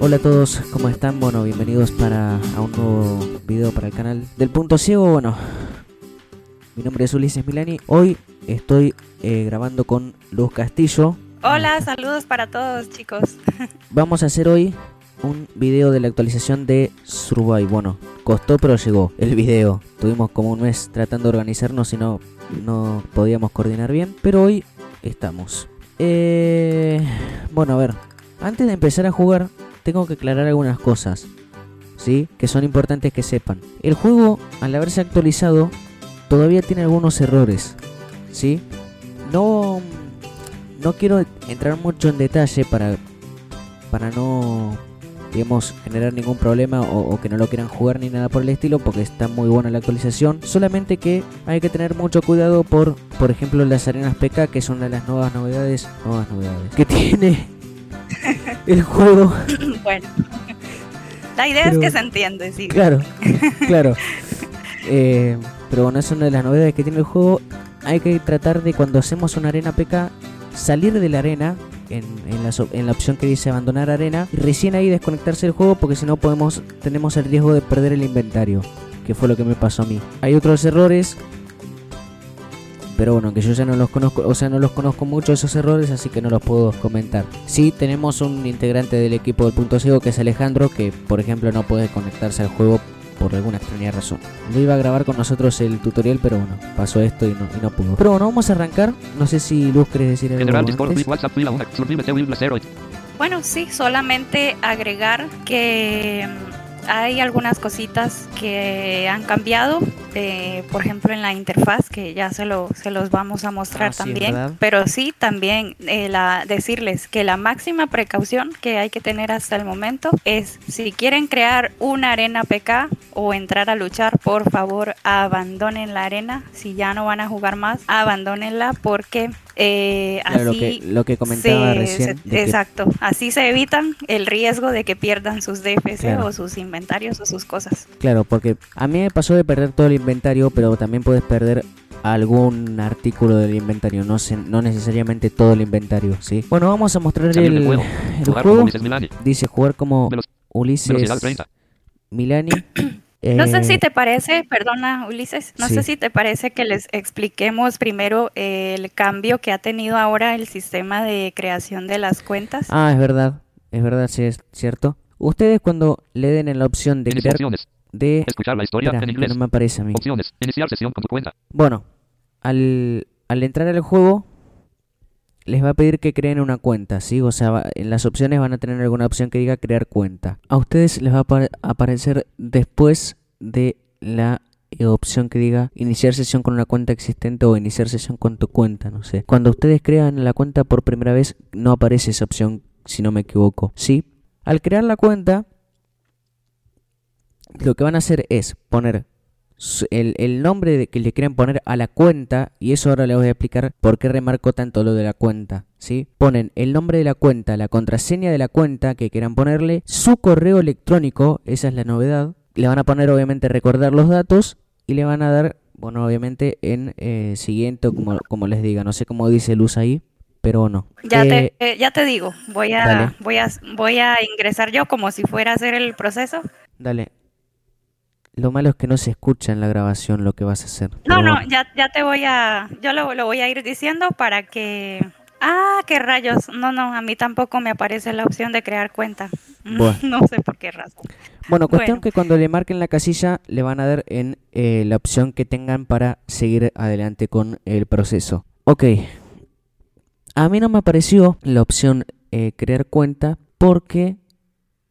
Hola a todos, ¿cómo están? Bueno, bienvenidos para a un nuevo video para el canal del Punto Ciego. Bueno, mi nombre es Ulises Milani. Hoy estoy eh, grabando con Luz Castillo. Hola, saludos para todos chicos. Vamos a hacer hoy un video de la actualización de Survive. Bueno, costó pero llegó el video. Tuvimos como un mes tratando de organizarnos y no, no podíamos coordinar bien. Pero hoy estamos. Eh, bueno, a ver. Antes de empezar a jugar, tengo que aclarar algunas cosas. ¿Sí? Que son importantes que sepan. El juego, al haberse actualizado, todavía tiene algunos errores. ¿Sí? No... No quiero entrar mucho en detalle para, para no digamos, generar ningún problema o, que no lo quieran jugar ni nada por el estilo porque está muy buena la actualización. Solamente que hay que tener mucho cuidado por, por ejemplo, las arenas PK, que son una de las nuevas novedades, nuevas novedades, que tiene el juego. bueno, la idea es que se entiende, sí. Claro, claro. Eh, pero bueno, es una de las novedades que tiene el juego. Hay que tratar de cuando hacemos una arena PK salir de la arena en, la, en, la, opción que dice abandonar arena y recién ahí desconectarse del juego porque si no podemos tenemos el riesgo de perder el inventario que fue lo que me pasó a mí. Hay otros errores pero bueno que yo ya no los conozco o sea no los conozco mucho esos errores así que no los puedo comentar. Sí tenemos un integrante del equipo del punto ciego que es Alejandro que por ejemplo no puede conectarse al juego por alguna extraña razón. No iba a grabar con nosotros el tutorial, pero bueno, pasó esto y no, y no pudo. Pero bueno, vamos a arrancar. No sé si Luz quiere decir algo Bueno, sí, solamente agregar que hay algunas cositas que han cambiado, eh, por ejemplo en la interfaz, que ya se, lo, se los vamos a mostrar ah, también. Pero sí, también eh, la, decirles que la máxima precaución que hay que tener hasta el momento es si quieren crear una arena PK o entrar a luchar, por favor abandonen la arena. Si ya no van a jugar más, abandónenla porque eh, así lo, que, lo que comentaba recién. exacto, así se evitan el riesgo de que pierdan sus DFC o sus inventarios o sus cosas. Claro, porque a mí me pasó de perder todo el inventario, pero también puedes perder algún artículo del inventario, no no necesariamente todo el inventario, ¿sí? Bueno, vamos a mostrar el, juego. Dice jugar como Ulises Milani. No sé si eh, te parece, perdona Ulises, no sé si te parece que les expliquemos primero el cambio que ha tenido ahora el sistema de creación de las cuentas. Ah, es verdad, es verdad, sí es cierto. Ustedes cuando le den en la opción de crear, de escuchar la historia en inglés, no me aparece a mí. Opciones, iniciar sesión con tu cuenta. Bueno, al, al entrar al juego les va a pedir que creen una cuenta, ¿sí? O sea, en las opciones van a tener alguna opción que diga crear cuenta. A ustedes les va a aparecer después de la eh, opción que diga iniciar sesión con una cuenta existente o iniciar sesión con tu cuenta, no sé. Cuando ustedes crean la cuenta por primera vez, no aparece esa opción, si no me equivoco. Sí, al crear la cuenta, lo que van a hacer es poner el, nombre que le quieren poner a la cuenta, y eso ahora les voy a explicar por qué remarco tanto lo de la cuenta. ¿sí? Ponen el nombre de la cuenta, la contraseña de la cuenta que quieran ponerle, su correo electrónico, esa es la novedad. Le van a poner obviamente recordar los datos y le van a dar, bueno, obviamente en eh, siguiente, como, como les diga, no sé cómo dice Luz ahí, pero no. Ya, te, eh, eh, ya te digo, voy a, voy, a, voy a ingresar yo como si fuera a hacer el proceso. Dale, lo malo es que no se escucha en la grabación lo que vas a hacer. No, no, ya, ya te voy a, yo lo, lo voy a ir diciendo para que... Ah, qué rayos. No, no, a mí tampoco me aparece la opción de crear cuenta. no sé por qué razón. Bueno, cuestión que cuando le marquen la casilla le van a dar en eh, la opción que tengan para seguir adelante con el proceso. Ok. A mí no me apareció la opción eh, crear cuenta porque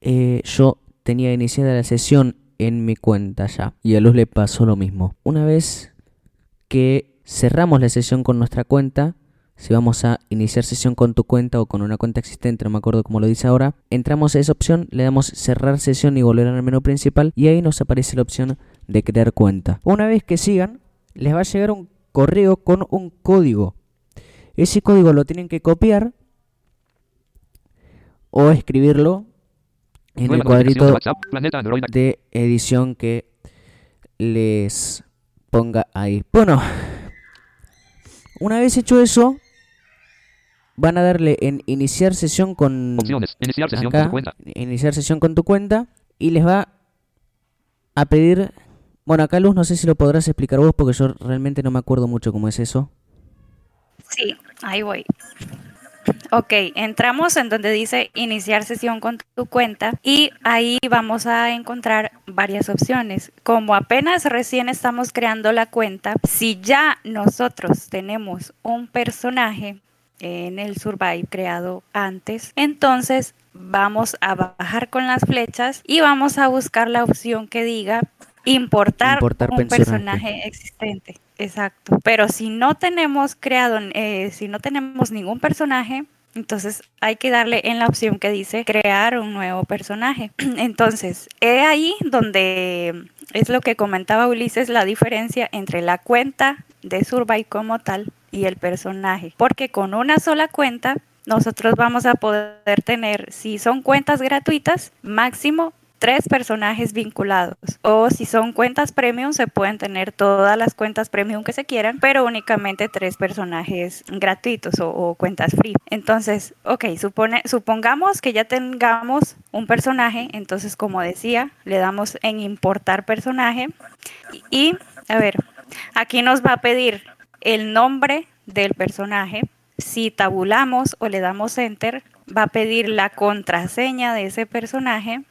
eh, yo tenía iniciada la sesión en mi cuenta ya. Y a Luz le pasó lo mismo. Una vez que cerramos la sesión con nuestra cuenta, si vamos a iniciar sesión con tu cuenta o con una cuenta existente, no me acuerdo cómo lo dice ahora, entramos a esa opción, le damos cerrar sesión y volver al menú principal y ahí nos aparece la opción de crear cuenta. Una vez que sigan, les va a llegar un correo con un código. Ese código lo tienen que copiar o escribirlo en el cuadrito de edición que les ponga ahí. Bueno, una vez hecho eso, van a darle en iniciar sesión con. Iniciar sesión acá, con tu cuenta. iniciar sesión con tu cuenta y les va a pedir, bueno, acá Luz no sé si lo podrás explicar vos porque yo realmente no me acuerdo mucho cómo es eso. Sí, ahí voy. Ok, entramos en donde dice iniciar sesión con tu cuenta y ahí vamos a encontrar varias opciones. Como apenas recién estamos creando la cuenta, si ya nosotros tenemos un personaje en el Survive creado antes, entonces vamos a bajar con las flechas y vamos a buscar la opción que diga importar, Importar un personaje. personaje existente. Exacto. Pero si no tenemos creado, eh, si no tenemos ningún personaje, entonces hay que darle en la opción que dice crear un nuevo personaje. Entonces, he ahí donde es lo que comentaba Ulises, la diferencia entre la cuenta de Survive como tal y el personaje. Porque con una sola cuenta nosotros vamos a poder tener, si son cuentas gratuitas, máximo tres personajes vinculados. O si son cuentas premium, se pueden tener todas las cuentas premium que se quieran, pero únicamente tres personajes gratuitos o, cuentas free. Entonces, ok, supone, supongamos que ya tengamos un personaje, entonces como decía, le damos en importar personaje y, a ver, aquí nos va a pedir el nombre del personaje. Si tabulamos o le damos enter, va a pedir la contraseña de ese personaje.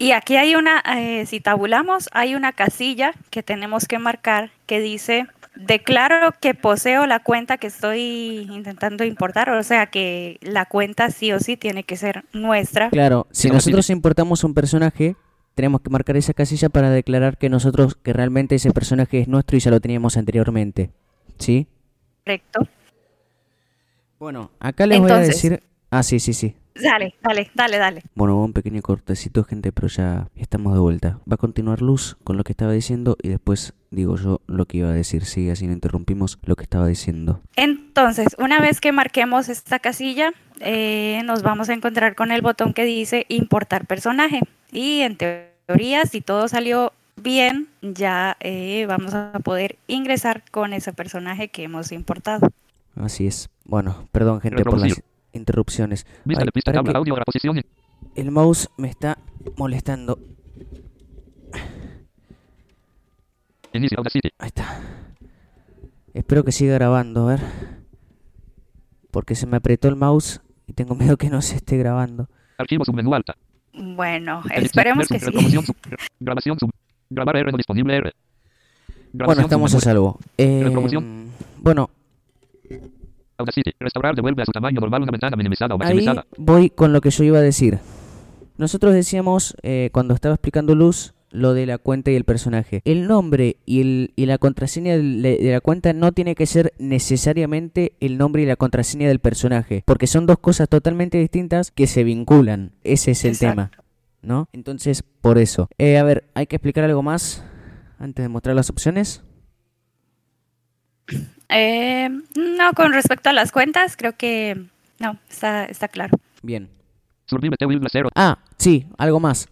Y aquí hay una, eh, si tabulamos, hay una casilla que tenemos que marcar que dice, declaro que poseo la cuenta que estoy intentando importar, o sea que la cuenta sí o sí tiene que ser nuestra. Claro, si nosotros importamos un personaje, tenemos que marcar esa casilla para declarar que nosotros, que realmente ese personaje es nuestro y ya lo teníamos anteriormente. ¿Sí? Correcto. Bueno, acá les voy a decir... Ah, sí, sí, sí. Dale, dale, dale, dale. Bueno, hubo un pequeño cortecito, gente, pero ya estamos de vuelta. Va a continuar Luz con lo que estaba diciendo y después digo yo lo que iba a decir. Sí, así no interrumpimos lo que estaba diciendo. Entonces, una vez que marquemos esta casilla, eh, nos vamos a encontrar con el botón que dice importar personaje. Y en teoría, si todo salió bien, ya eh, vamos a poder ingresar con ese personaje que hemos importado. Así es. Bueno, perdón, gente, por las. Interrupciones. Ay, tabla audio el mouse me está molestando. Audacity. Ahí está. Espero que siga grabando, a ver. Porque se me apretó el mouse y tengo miedo que no se esté grabando. Archivo submenú alta. Bueno, esperemos que sí. grabación sub. Grabar R no disponible R. Bueno, estamos a salvo. Eh, bueno, Audacity. Restaurar devuelve a su tamaño normal una ventana minimizada o ahí voy con lo que yo iba a decir. Nosotros decíamos, eh, cuando estaba explicando Luz, lo de la cuenta y el personaje. El nombre y, el, y la contraseña de, de la cuenta no tiene que ser necesariamente el nombre y la contraseña del personaje, porque son dos cosas totalmente distintas que se vinculan. Ese es el Exacto. tema, ¿no? Entonces, por eso. Eh, a ver, hay que explicar algo más antes de mostrar las opciones. Eh, no, con respecto a las cuentas, creo que no, está, está claro. Bien. Survive T 0. Ah, sí, algo más.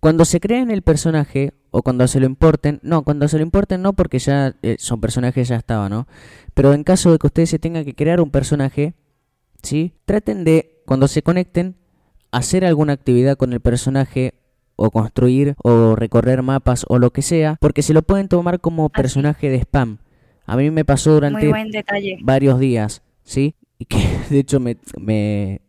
Cuando se creen el personaje o cuando se lo importen, no, cuando se lo importen no porque ya eh, son personajes ya estaba, ¿no? Pero en caso de que ustedes se tengan que crear un personaje, ¿sí? Traten de cuando se conecten hacer alguna actividad con el personaje o construir o recorrer mapas o lo que sea, porque se lo pueden tomar como personaje de spam. A mí me pasó durante varios días, ¿sí? Y que de hecho me, me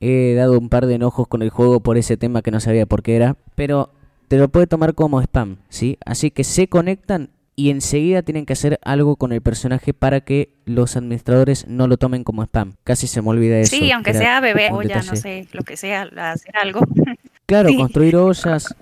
he dado un par de enojos con el juego por ese tema que no sabía por qué era, pero te lo puede tomar como spam, ¿sí? Así que se conectan y enseguida tienen que hacer algo con el personaje para que los administradores no lo tomen como spam. Casi se me olvida eso. Sí, aunque sea bebé un o ya no sé, lo que sea, hacer algo. Claro, Sí. construir ollas,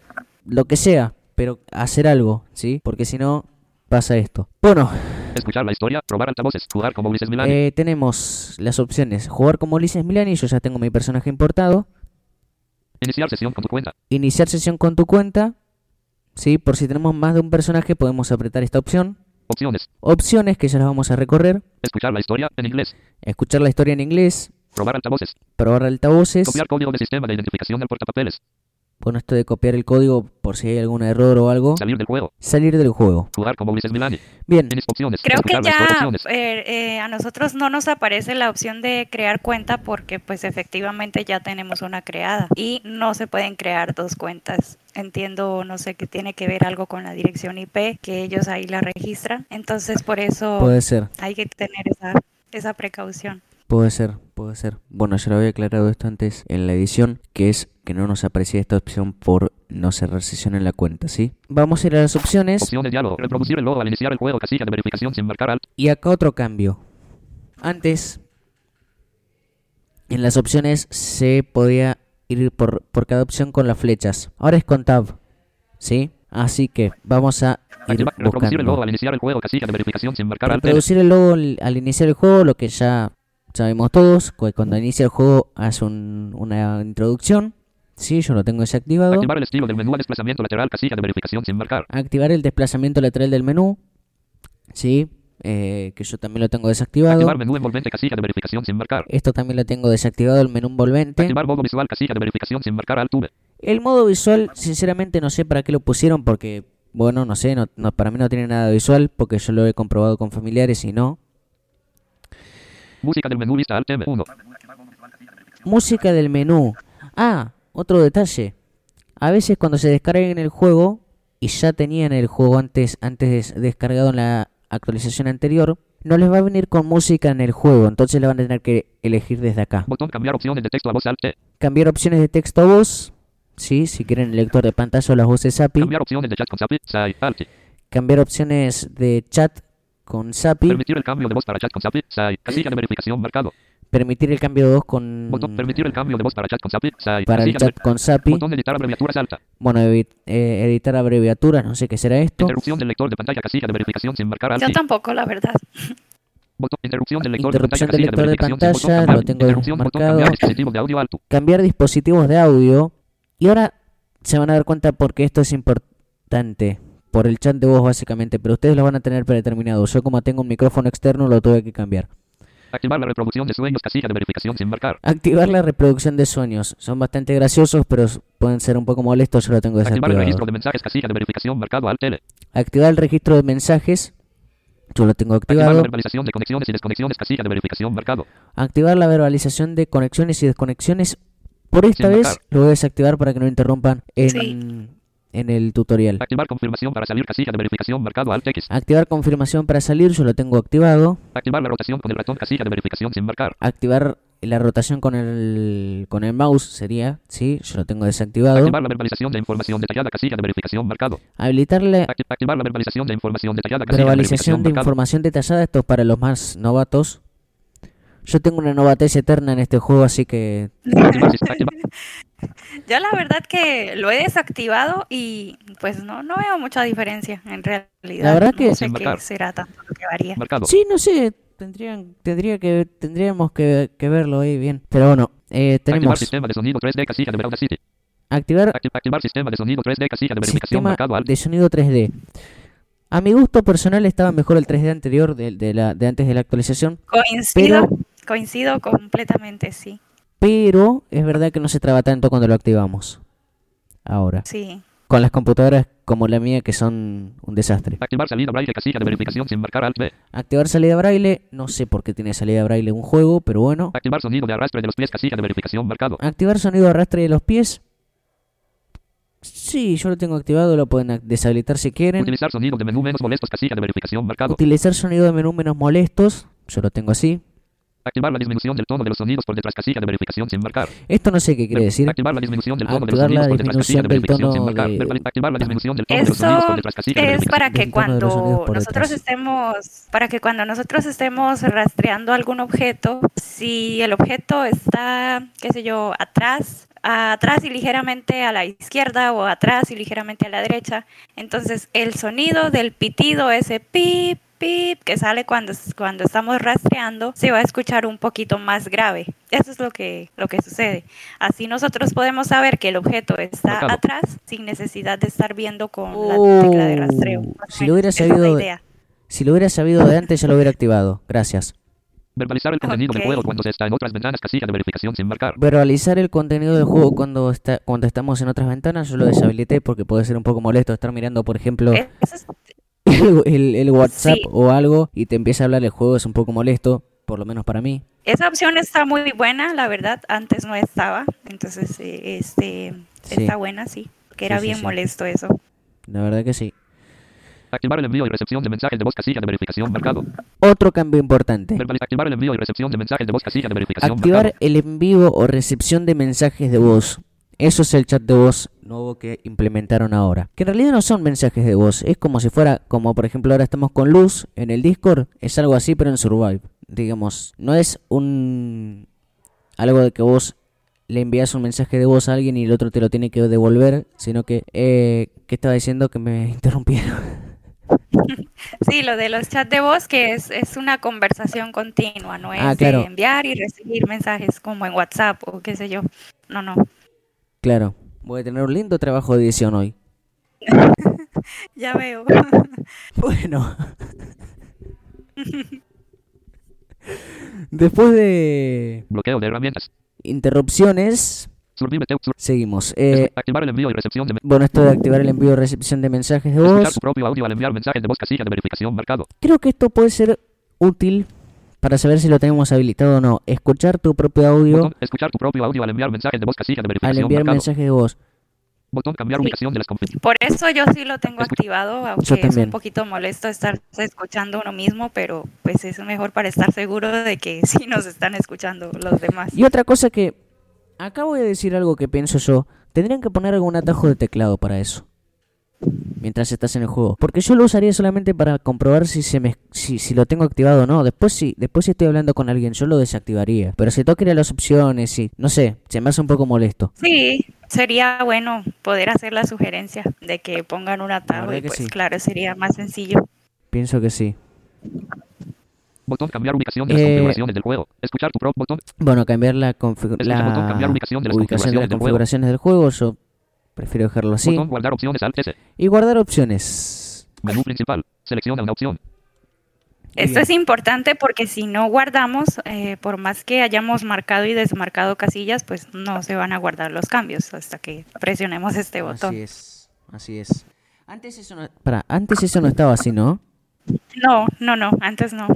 lo que sea, pero hacer algo, ¿sí? Porque si no, pasa esto. Bueno, Escuchar la historia. Probar altavoces. Jugar como Ulises Milani. Eh, tenemos las opciones. Jugar como Ulises Milani, yo ya tengo mi personaje importado. Iniciar sesión con tu cuenta. Iniciar sesión con tu cuenta. Sí, por si tenemos más de un personaje podemos apretar esta opción. Opciones. Opciones que ya las vamos a recorrer. Escuchar la historia en inglés. Escuchar la historia en inglés. Probar altavoces. Probar altavoces. Copiar código de sistema de identificación del portapapeles. Bueno, esto de copiar el código por si hay algún error o algo. Salir del juego. Salir del juego. Jugar como Ulises Milani. Bien, Tienes opciones. Creo que ya eh, eh, a nosotros no nos aparece la opción de crear cuenta porque pues efectivamente ya tenemos una creada y no se pueden crear dos cuentas. Entiendo, no sé, que tiene que ver algo con la dirección IP, que ellos ahí la registran. Entonces por eso puede ser, hay que tener esa, esa precaución. puede ser, puede ser. Bueno, yo lo había aclarado esto antes en la edición, que es que no nos aparecía esta opción por no cerrar sesión en la cuenta, ¿sí? Vamos a ir a las opciones Opción de diálogo. Reproducir el logo al iniciar el juego. Casilla de verificación sin marcar alt. y acá otro cambio. Antes, en las opciones se podía ir por, por cada opción con las flechas. Ahora es con tab, ¿sí? Así que vamos a ir reproducir el logo al iniciar el juego. Casilla de verificación sin marcar alt. Reproducir el logo al, al iniciar el juego, lo que ya sabemos todos, cuando inicia el juego hace un- una introducción. Sí, yo lo tengo desactivado. Activar el estilo del menú a desplazamiento lateral. Casilla de verificación sin marcar. Activar el desplazamiento lateral del menú. Sí, eh, que yo también lo tengo desactivado. Activar menú envolvente. Casilla de verificación sin marcar. Esto también lo tengo desactivado, el menú envolvente. Activar modo visual. Casilla de verificación sin marcar alt. V. El modo visual, sinceramente no sé para qué lo pusieron porque, bueno, no sé, no, no- para mí no tiene nada visual porque yo lo he comprobado con familiares y no. Música del menú vista alt M1. Música del menú. Ah, otro detalle. A veces cuando se descarga en el juego y ya tenían el juego antes, antes de- descargado en la actualización anterior, no les va a venir con música en el juego, entonces le van a tener que elegir desde acá. Botón cambiar opciones de texto a voz alt T. Cambiar opciones de texto a voz, sí, si quieren el lector de pantalla o las voces API. Cambiar opciones de chat con SAPI. SAI. Alt. Cambiar opciones de chat con SAPI. Permitir el cambio de voz para chat con SAPI. SAI. Casilla de verificación marcado. Permitir el cambio de voz con... Botón permitir el cambio de voz para chat con SAPI. SAI. para el chat con SAPI. Botón editar abreviaturas alta. Bueno, eh, editar abreviaturas, no sé qué será esto. Interrupción del lector de pantalla. Casilla de verificación sin marcar alt. Yo tampoco, la verdad. Botón, interrupción del lector Interrupción de del pantalla. lector de pantalla, botón lo cambiar. tengo Interrupción, botón marcado. cambiar dispositivo de audio alto. Cambiar dispositivos de audio. Y ahora se van a dar cuenta porque esto es importante. Por el chat de voz básicamente, pero ustedes lo van a tener predeterminado. Yo como tengo un micrófono externo lo tuve que cambiar. Activar la reproducción de sueños. Casilla de verificación sin marcar. Activar la reproducción de sueños. Son bastante graciosos, pero pueden ser un poco molestos. Yo lo tengo Activar el desactivado. registro de mensajes. Casilla de verificación marcado alt L. Activar el registro de mensajes. Yo lo tengo Activar la activado. verbalización de conexiones y desconexiones. Casilla de verificación marcado. Activar la verbalización de conexiones y desconexiones. Por esta Sin vez marcar. lo voy a desactivar para que no interrumpan en, Sí. En el tutorial. Activar confirmación para salir. Casilla de verificación marcado alt X. Activar confirmación para salir, yo lo tengo activado. Activar la rotación con el ratón. Casilla de verificación sin marcar. Activar la rotación con el con el mouse sería, sí, yo lo tengo desactivado. Activar la verbalización de información detallada. Casilla de verificación marcado. Habilitar la Acti- Activar la verbalización de información detallada. Casilla de verbalización verificación de marcado. información detallada, esto es para los más novatos. Yo tengo una novatez eterna en este juego, así que Activar, activar- Yo la verdad que lo he desactivado y pues no, no veo mucha diferencia en realidad. La verdad que- no sé Sin qué será tanto lo que varía. marcado. sí, no sé, tendrían tendría que tendríamos que, que verlo ahí bien. Pero bueno, eh, Activar tenemos sistema de sonido 3D. Casilla de Audacity. activar Acti- Activar sistema de sonido 3D. Casilla de verificación marcado alt. de sonido 3D. A mi gusto personal estaba mejor el 3D anterior de, de la, de antes de la actualización, Coincido, Pero- coincido completamente, sí. pero es verdad que no se traba tanto cuando lo activamos. Ahora, Sí. con las computadoras como la mía que son un desastre. Activar salida braille. Casilla de verificación sin marcar alt B. Activar salida braille, no sé por qué tiene salida braille un juego, pero bueno. Activar sonido de arrastre de los pies. Casilla de verificación marcado. Activar sonido de arrastre de los pies. Sí, yo lo tengo activado, lo pueden deshabilitar si quieren. Utilizar sonido de menú menos molestos. Casilla de verificación marcado. Utilizar sonido de menú menos molestos, yo lo tengo así. Activar la disminución del tono de los sonidos por detrás. Casilla de verificación sin marcar. Esto no sé qué quiere decir. Activar la disminución del tono de los sonidos por detrás. Casilla de verificación sin marcar. Activar la disminución del tono de los sonidos por detrás. Casilla de es verificación. para que cuando nosotros estemos, para que cuando nosotros estemos rastreando algún objeto, si el objeto está, qué sé yo, atrás, atrás y ligeramente a la izquierda o atrás y ligeramente a la derecha, entonces el sonido del pitido, ese pip, pip que sale cuando, cuando estamos rastreando, se va a escuchar un poquito más grave. Eso es lo que, lo que sucede. Así nosotros podemos saber que el objeto está atrás sin necesidad de estar viendo con la tecla de rastreo. Oh, si lo hubiera sabido. Si lo hubiera sabido de antes, ya lo hubiera activado. Gracias. Verbalizar el contenido del Ok. juego cuando se está en otras ventanas, casilla de verificación sin marcar. Verbalizar el contenido del juego cuando está cuando estamos en otras ventanas, yo lo deshabilité porque puede ser un poco molesto estar mirando, por ejemplo, Eso es- el, el- el WhatsApp Sí. o algo y te empieza a hablar el juego, es un poco molesto, por lo menos para mí. esa opción está muy buena, la verdad. Antes no estaba, entonces eh, este Sí. está buena, sí. Que era sí, bien sí. molesto eso. La verdad que sí. Activar el envío y recepción de mensajes de voz, casilla de verificación marcado. Otro cambio importante. Activar el envío y recepción de mensajes de voz, casilla de verificación Activar marcado. el envío o recepción de mensajes de voz. Eso es el chat de voz nuevo que implementaron ahora. Que en realidad no son mensajes de voz. Es como si fuera, como por ejemplo ahora estamos con Luz en el Discord. Es algo así pero en Survive. Digamos, no es un... Algo de que vos le envías un mensaje de voz a alguien y el otro te lo tiene que devolver. Sino que... Eh, ¿Qué estaba diciendo? Que me interrumpieron. Sí, lo de los chats de voz, que es, es una conversación continua, no es Ah, claro. de enviar y recibir mensajes como en WhatsApp o qué sé yo. No, no. Claro. Voy a tener un lindo trabajo de edición hoy. Ya veo. Bueno. Después de Bloqueo de herramientas. interrupciones, seguimos. Eh, activar el envío y recepción de bueno, esto de activar el envío y recepción de mensajes de voz. tu propio audio al enviar mensajes de voz, casilla de verificación marcado. Creo que esto puede ser útil para saber si lo tenemos habilitado o no. Escuchar tu propio audio Botón, escuchar tu propio audio al enviar mensajes de voz, casilla de al verificación enviar marcado. mensajes de voz. Botón cambiar Sí. ubicación de las. Por eso yo sí lo tengo Escucha. activado, aunque es también. un poquito molesto estar escuchando uno mismo, pero pues es mejor para estar seguro de que sí nos están escuchando los demás. Y otra cosa que... Acá voy a decir algo que pienso yo. Tendrían que poner algún atajo de teclado para eso. Mientras estás en el juego. Porque yo lo usaría solamente para comprobar si se me si, si lo tengo activado o no. Después si, después si estoy hablando con alguien, yo lo desactivaría. Pero si tengo que ir a las opciones y. No sé, se me hace un poco molesto. Sí, sería bueno poder hacer la sugerencia de que pongan un atajo y pues sí. claro, sería más sencillo. Pienso que sí. Botón cambiar ubicación de las Eh, configuraciones del juego. Escuchar tu propio botón. Bueno, cambiar la, configu- Escucha botón, la cambiar ubicación de las ubicación de las configuraciones del juego. configuraciones del juego. Yo prefiero dejarlo así. Botón guardar opciones alt S. Y guardar opciones. Menú principal. Selecciona una opción. Esto Bien. es importante porque si no guardamos, eh, por más que hayamos marcado y desmarcado casillas, pues no se van a guardar los cambios hasta que presionemos este botón. Así es, así es. Antes eso no, pará, antes eso no estaba así, ¿no? No, no, no, antes no.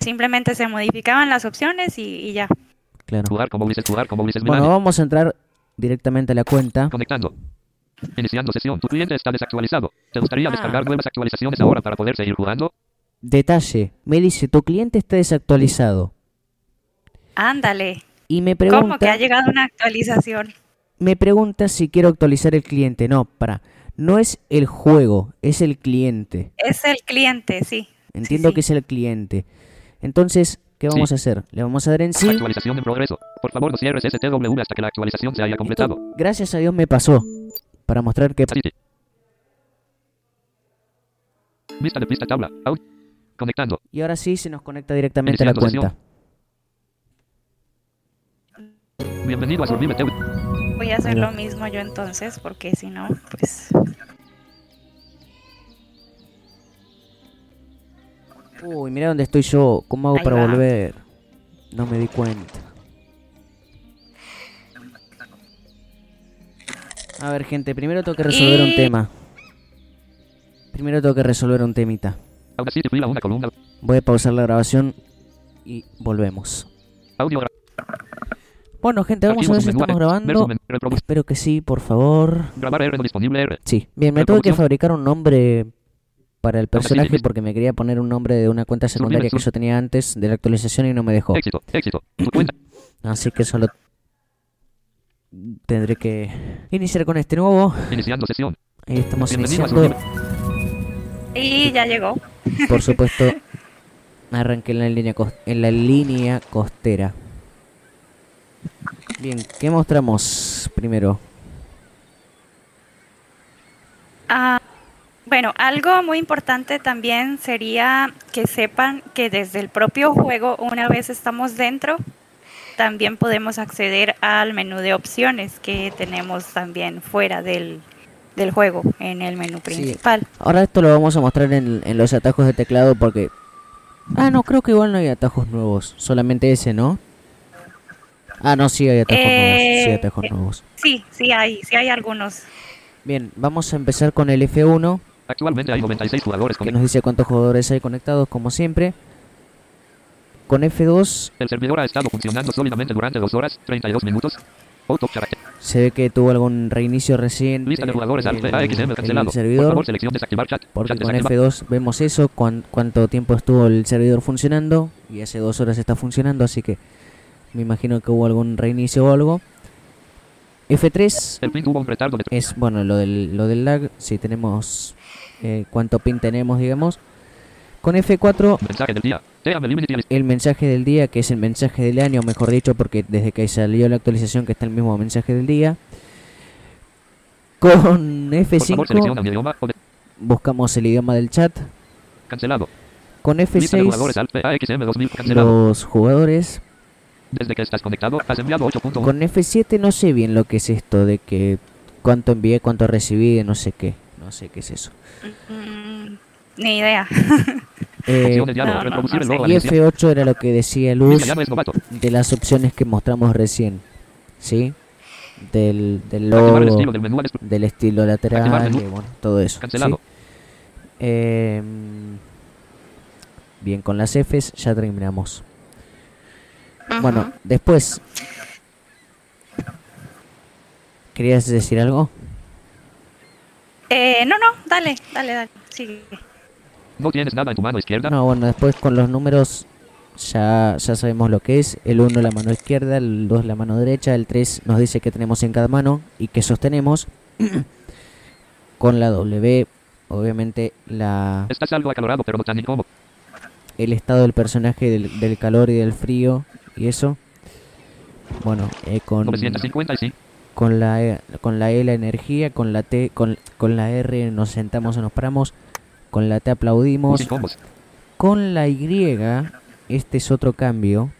Simplemente se modificaban las opciones y, y ya. Claro. Jugar como Ulises. Jugar como Ulises Bueno, vamos a entrar directamente a la cuenta. Conectando. Iniciando sesión. Tu cliente está desactualizado. ¿Te gustaría Ah. descargar nuevas actualizaciones ahora para poder seguir jugando? Detalle, me dice, tu cliente está desactualizado. Ándale. Y me ¿Cómo que pregunta, ha llegado una actualización? me pregunta si quiero actualizar el cliente. No, para, no es el juego, es el cliente. Es el cliente, sí. Entiendo sí. que es el cliente. Entonces, ¿qué vamos a hacer? Le vamos a dar en sí. Actualización en progreso. Por favor, no cierres STW hasta que la actualización se haya completado. Esto, gracias a Dios me pasó. Para mostrar que... Vista de pista tabla. Out. Conectando. Y ahora sí se nos conecta directamente a la Iniciando cuenta. Bienvenido a Survive TV. Voy a hacer lo mismo yo entonces, porque si no, pues... Uy, mira dónde estoy yo. ¿Cómo hago Ahí para va. volver? No me di cuenta. A ver, gente, primero tengo que resolver un tema. Primero tengo que resolver un temita. Voy a pausar la grabación y volvemos. Bueno, gente, vamos a ver si estamos grabando. Espero que sí, por favor. Grabar R no disponible R. Sí. Bien, me tuve que fabricar un nombre para el Audacity personaje porque me quería poner un nombre de una cuenta secundaria que yo tenía antes de la actualización y no me dejó. Éxito. Éxito. Tu cuenta. Así que solo tendré que iniciar con este nuevo. Iniciando sesión. Ahí estamos iniciando. Y ya llegó. Por supuesto, arranqué en la línea cos- en la línea costera. Bien, ¿qué mostramos primero? Ah, bueno, algo muy importante también sería que sepan que desde el propio juego, una vez estamos dentro, también podemos acceder al menú de opciones que tenemos también fuera del, del juego, en el menú principal. Ahora esto lo vamos a mostrar en, en los atajos de teclado porque Ah, no, creo que igual no hay atajos nuevos. Solamente ese, ¿no? Ah, no, sí hay atajos nuevos. Sí hay Eh, atajos nuevos. Sí, sí hay, sí hay algunos. Bien, vamos a empezar con el F1, Actualmente hay 96 jugadores que con nos dice cuántos jugadores hay conectados, como siempre. Con F2 El servidor ha estado funcionando sólidamente durante 2 horas, 32 minutos. Auto carácter. se ve que tuvo algún reinicio recién. Lista de eh, jugadores el, el cancelado. Por servidor. favor, selección desactivar chat. Porque Chat con desactivado. F2 vemos eso, cuán- cuánto tiempo estuvo el servidor funcionando. Y hace dos horas está funcionando, así que me imagino que hubo algún reinicio o algo. F3 El ping tuvo un retardo de es, bueno, lo del, lo del lag, si tenemos eh, cuánto pin tenemos, digamos. Con F4 mensaje del día. El mensaje del día, que es el mensaje del año, mejor dicho, porque desde que salió la actualización que está el mismo mensaje del día. Con Por favor, selecciona F5 un idioma o de- buscamos el idioma del chat. cancelado. Con Lista de jugadores F6 alfa AXM 2000 cancelado. los jugadores. Desde que estás conectado, has enviado 8.1. Con F7 no sé bien lo que es esto de que cuánto envié, cuánto recibí, no sé qué. No sé qué es eso. Mm, ni idea. Eh, no, no, no sé. y Valencia. F8 era lo que decía Luz de las opciones que mostramos recién. ¿Sí? Del, del el estilo del menú estilo lateral, y bueno, todo eso. Em, bien, con las Fs ya terminamos. Bueno, después. ¿Querías decir algo? Eh, no, no, dale, dale, dale. Sigue. No tienes nada en tu mano izquierda. No, bueno, después con los números ya, ya sabemos lo que es. El 1 la mano izquierda, el 2 la mano derecha, el 3 nos dice que tenemos en cada mano y que sostenemos. con la W, obviamente la, Estás algo acalorado, pero no tan incómodo. el estado del personaje del, del calor y del frío y eso. Bueno, eh, con, 950 y sí. Con la E, con la E la energía, con la T, con, con la R nos sentamos o nos paramos, con la T aplaudimos, con la Y, este es otro cambio.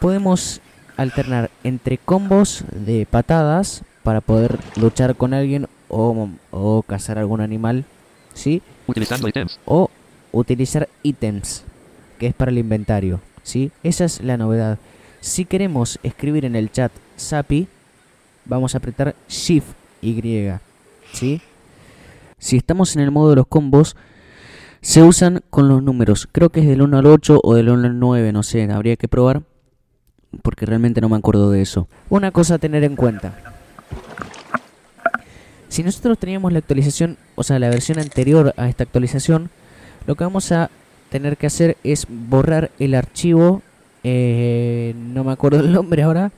Podemos alternar entre combos de patadas para poder luchar con alguien o, o cazar algún animal, ¿sí? Utilizando ítems. o utilizar ítems, que es para el inventario, ¿sí? Esa es la novedad. Si queremos escribir en el chat SAPI, vamos a apretar Shift Y, ¿sí? Si estamos en el modo de los combos, se usan con los números. Creo que es del 1 al 8 o del 1 al 9, no sé, habría que probar. Porque realmente no me acuerdo de eso. Una cosa a tener en cuenta. Si nosotros teníamos la actualización, o sea, la versión anterior a esta actualización, lo que vamos a tener que hacer es borrar el archivo, eh, no me acuerdo el nombre ahora,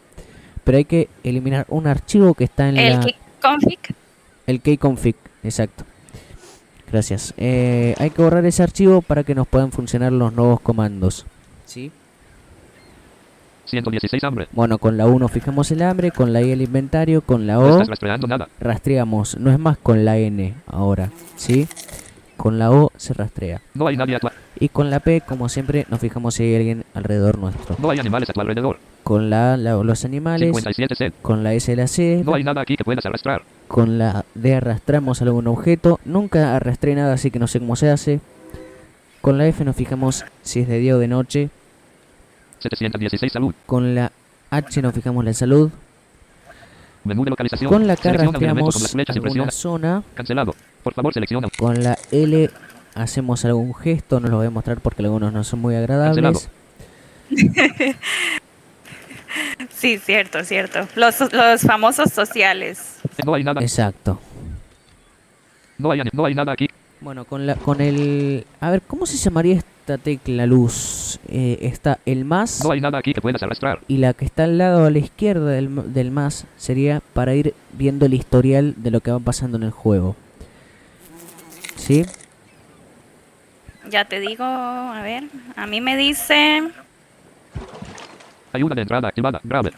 pero hay que eliminar un archivo que está en El la... config. El keyconfig, exacto. Gracias. Eh, hay que borrar ese archivo para que nos puedan funcionar los nuevos comandos. ¿Sí? 116 hambre. Bueno, con la 1 fijamos el hambre, con la I el inventario, con la No O estás rastreando nada. rastreamos. No es más con la N ahora, ¿sí? Con la O se rastrea. No hay nadie Y con la P, como siempre, nos fijamos si hay alguien alrededor nuestro. no hay animales a tu alrededor. Con la A, la- los animales, 57 C. con la S la C, No hay nada aquí que puedas arrastrar. con la D arrastramos algún objeto. Nunca arrastré nada, así que no sé cómo se hace. Con la F nos fijamos si es de día o de noche. 716 salud. Con la H nos fijamos la salud. Menú de localización. Con la K rastreamos alguna zona. Cancelado. Por favor, selecciona. Con la L hacemos algún gesto. No lo voy a mostrar porque algunos no son muy agradables. Sí, cierto, cierto. Los, los famosos sociales. No hay nada. Exacto. No hay, no hay nada aquí. Bueno, con la con el... A ver, ¿cómo se llamaría esta tecla luz? Eh, está el más No hay nada aquí que puedas arrastrar. y la que está al lado a la izquierda del, del más sería para ir viendo el historial de lo que va pasando en el juego. ¿Sí? Ya te digo, a ver, a mí me dice, Hay una de entrada activada. Grave.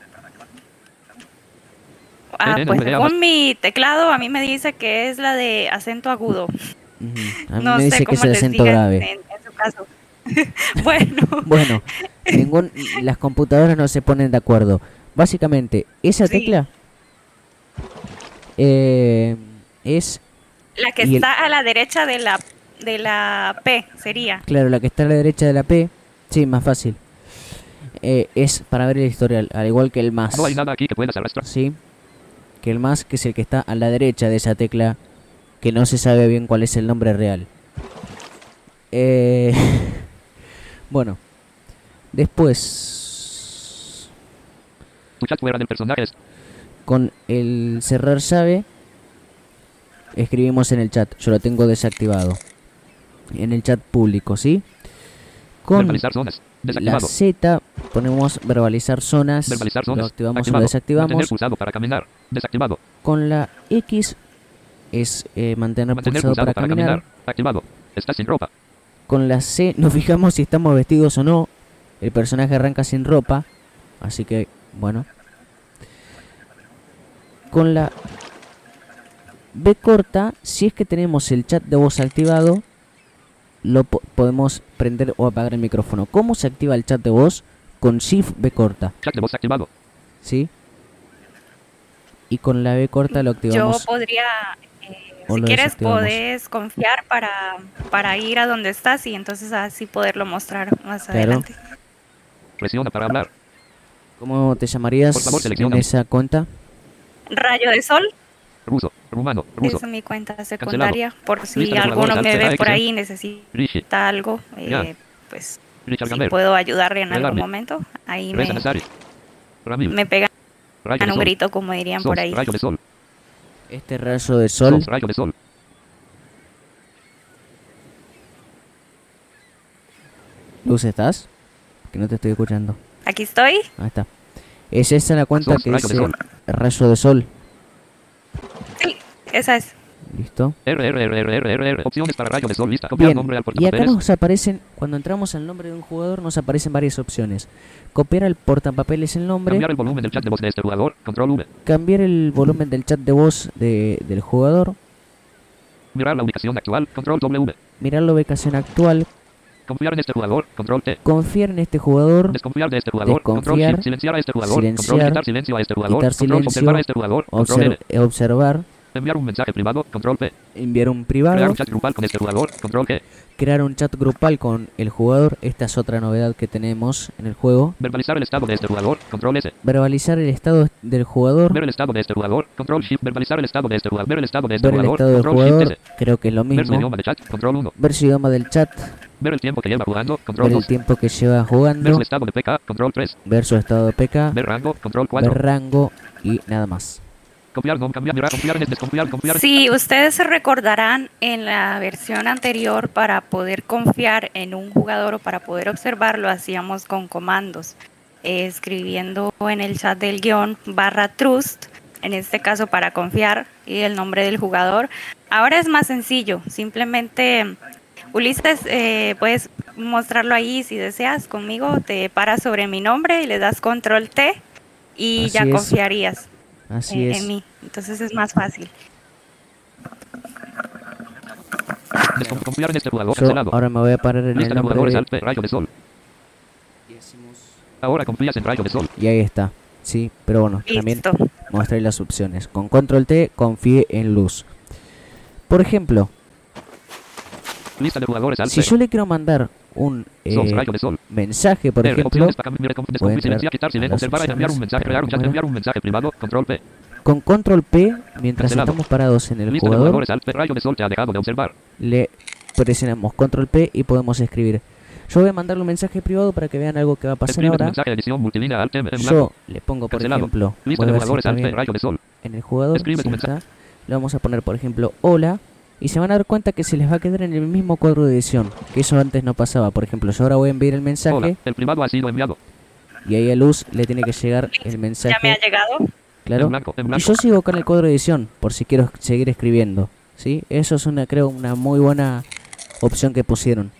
ah, pues según mi teclado, a mí me dice que es la de acento agudo. A mí no me sé dice que cómo es el acento grave. En, en su caso. bueno, Bueno, ningún, las computadoras no se ponen de acuerdo. Básicamente, esa Sí. tecla eh, es la que Y el- está a la derecha de la de la P sería. Claro, la que está a la derecha de la P, sí, más fácil. Eh, es para ver el historial, al igual que el más. No hay nada aquí que puedas arrastrar. Sí. Que el más, que es el que está a la derecha de esa tecla, que no se sabe bien cuál es el nombre real. Eh, bueno. Después, fuera del personaje con el cerrar llave, escribimos en el chat. Yo lo tengo desactivado. En el chat público, ¿sí? Con zonas. la. Z ponemos verbalizar zonas. Verbalizar Lo activamos o lo desactivamos. Para caminar. Desactivado. Con la X es eh, mantener, Mantener pulsado, pulsado para, para caminar. caminar. Activado. Estás sin ropa. Con la C nos fijamos si estamos vestidos o no. El personaje arranca sin ropa. Así que, bueno. Con la B corta, si es que tenemos el chat de voz activado, lo po- podemos prender o apagar el micrófono. ¿Cómo se activa el chat de voz? Con Shift B corta, Chat de voz activado. ¿sí? Y con la B corta lo Yo activamos. podría, eh, O si quieres, podés confiar para, para ir a donde estás y entonces así poderlo mostrar más Claro. adelante. Presiona para hablar. ¿Cómo te llamarías Por favor, en esa cuenta? Rayo de sol, Ruso. Rumano. Ruso. es mi cuenta secundaria, por si alguno me ve por ahí y necesita algo, eh, pues si puedo ayudarle en algún momento, ahí me, me pegan un sol. grito, como dirían por ahí. Rayo de sol. Este rayo de sol. Rayo de sol. Luz, ¿estás? Que no te estoy escuchando. Aquí estoy. Ahí está. Es esa la cuenta que rayo de dice sol. rayo de sol. Sí, esa es. ¿Listo? R, R, R, R, R, R, R. Opciones para rayo de sol. Lista. Copiar Bien. nombre al Y acá portapapeles. nos aparecen, cuando entramos al nombre de un jugador, nos aparecen varias opciones. Copiar al portapapeles el nombre, Cambiar el volumen del chat de voz de este jugador. Control V. cambiar el volumen del chat de voz de- del jugador, Mirar la ubicación actual. Control W. mirar la ubicación actual, Confiar en este jugador. Control T. confiar en este jugador, Desconfiar de este jugador. Control Desconfiar. Silenciar a este jugador. Silenciar. Control quitar silencio a este jugador. Quitar Control silencio. observar a este jugador. Control L. observar, Enviar un mensaje privado. Control P. enviar un Crear privado, un chat grupal con este jugador. Control G. crear un chat grupal con el jugador. Esta es otra novedad que tenemos en el juego. Verbalizar el estado de este jugador. Control S. Verbalizar el estado del jugador. Ver el estado de este jugador. Control Shift. Verbalizar el estado de este jugador. Ver el estado de este ver el jugador. estado del Control Shift jugador, S. creo que es lo Ver su mismo. idioma de chat. Control 1. Ver su idioma del chat, Ver el tiempo que lleva jugando. Control ver el 2. tiempo que lleva Ver jugando, su estado de PK. Control 3. ver su estado de PK, Ver rango. Control 4. ver rango y nada más. Copiar, no cambiar, mirar, confiar, desconfiar, confiar. Sí, ustedes se recordarán en la versión anterior para poder confiar en un jugador o para poder observarlo hacíamos con comandos, eh, escribiendo en el chat del guion barra trust, en este caso para confiar y el nombre del jugador. Ahora es más sencillo, simplemente Ulises, eh, puedes mostrarlo ahí si deseas conmigo, te paras sobre mi nombre y le das control T y Así ya es. Así en, es. en mí. Entonces es más fácil. Desconfiar en este jugador Yo cancelado. ahora me voy a parar en el Lista de nombre de... alt P, rayo de sol. Ahora confías en rayo de sol. Y ahí está. Sí, pero bueno, también Listo. mostré las opciones. Con control T, confíe en luz. Por ejemplo, Lista de jugadores si yo le quiero mandar un eh, Sos, rayo de sol. mensaje, por ejemplo, desconfiar, entrar un mensaje, privado, control P. con control P, mientras Cancelado. estamos parados en el Lista jugador, de le presionamos control P y podemos escribir. Yo voy a mandarle un mensaje privado para que vean algo que va a pasar Escribe ahora. mensaje edición alt en Yo le pongo, por Cancelado. ejemplo, Lista de si jugadores alt rayo de sol. en el jugador. Tu está. Le vamos a poner, por ejemplo, hola. Y se van a dar cuenta que se les va a quedar en el mismo cuadro de edición. Que eso antes no pasaba. Por ejemplo, yo ahora voy a enviar el mensaje Hola, el privado ha sido enviado. y ahí a Luz le tiene que llegar el Ya me mensaje. ha llegado. Claro. En blanco, en Y yo sigo con el cuadro de edición por si quiero seguir escribiendo. ¿Sí? Eso es una, creo, una muy buena opción que pusieron.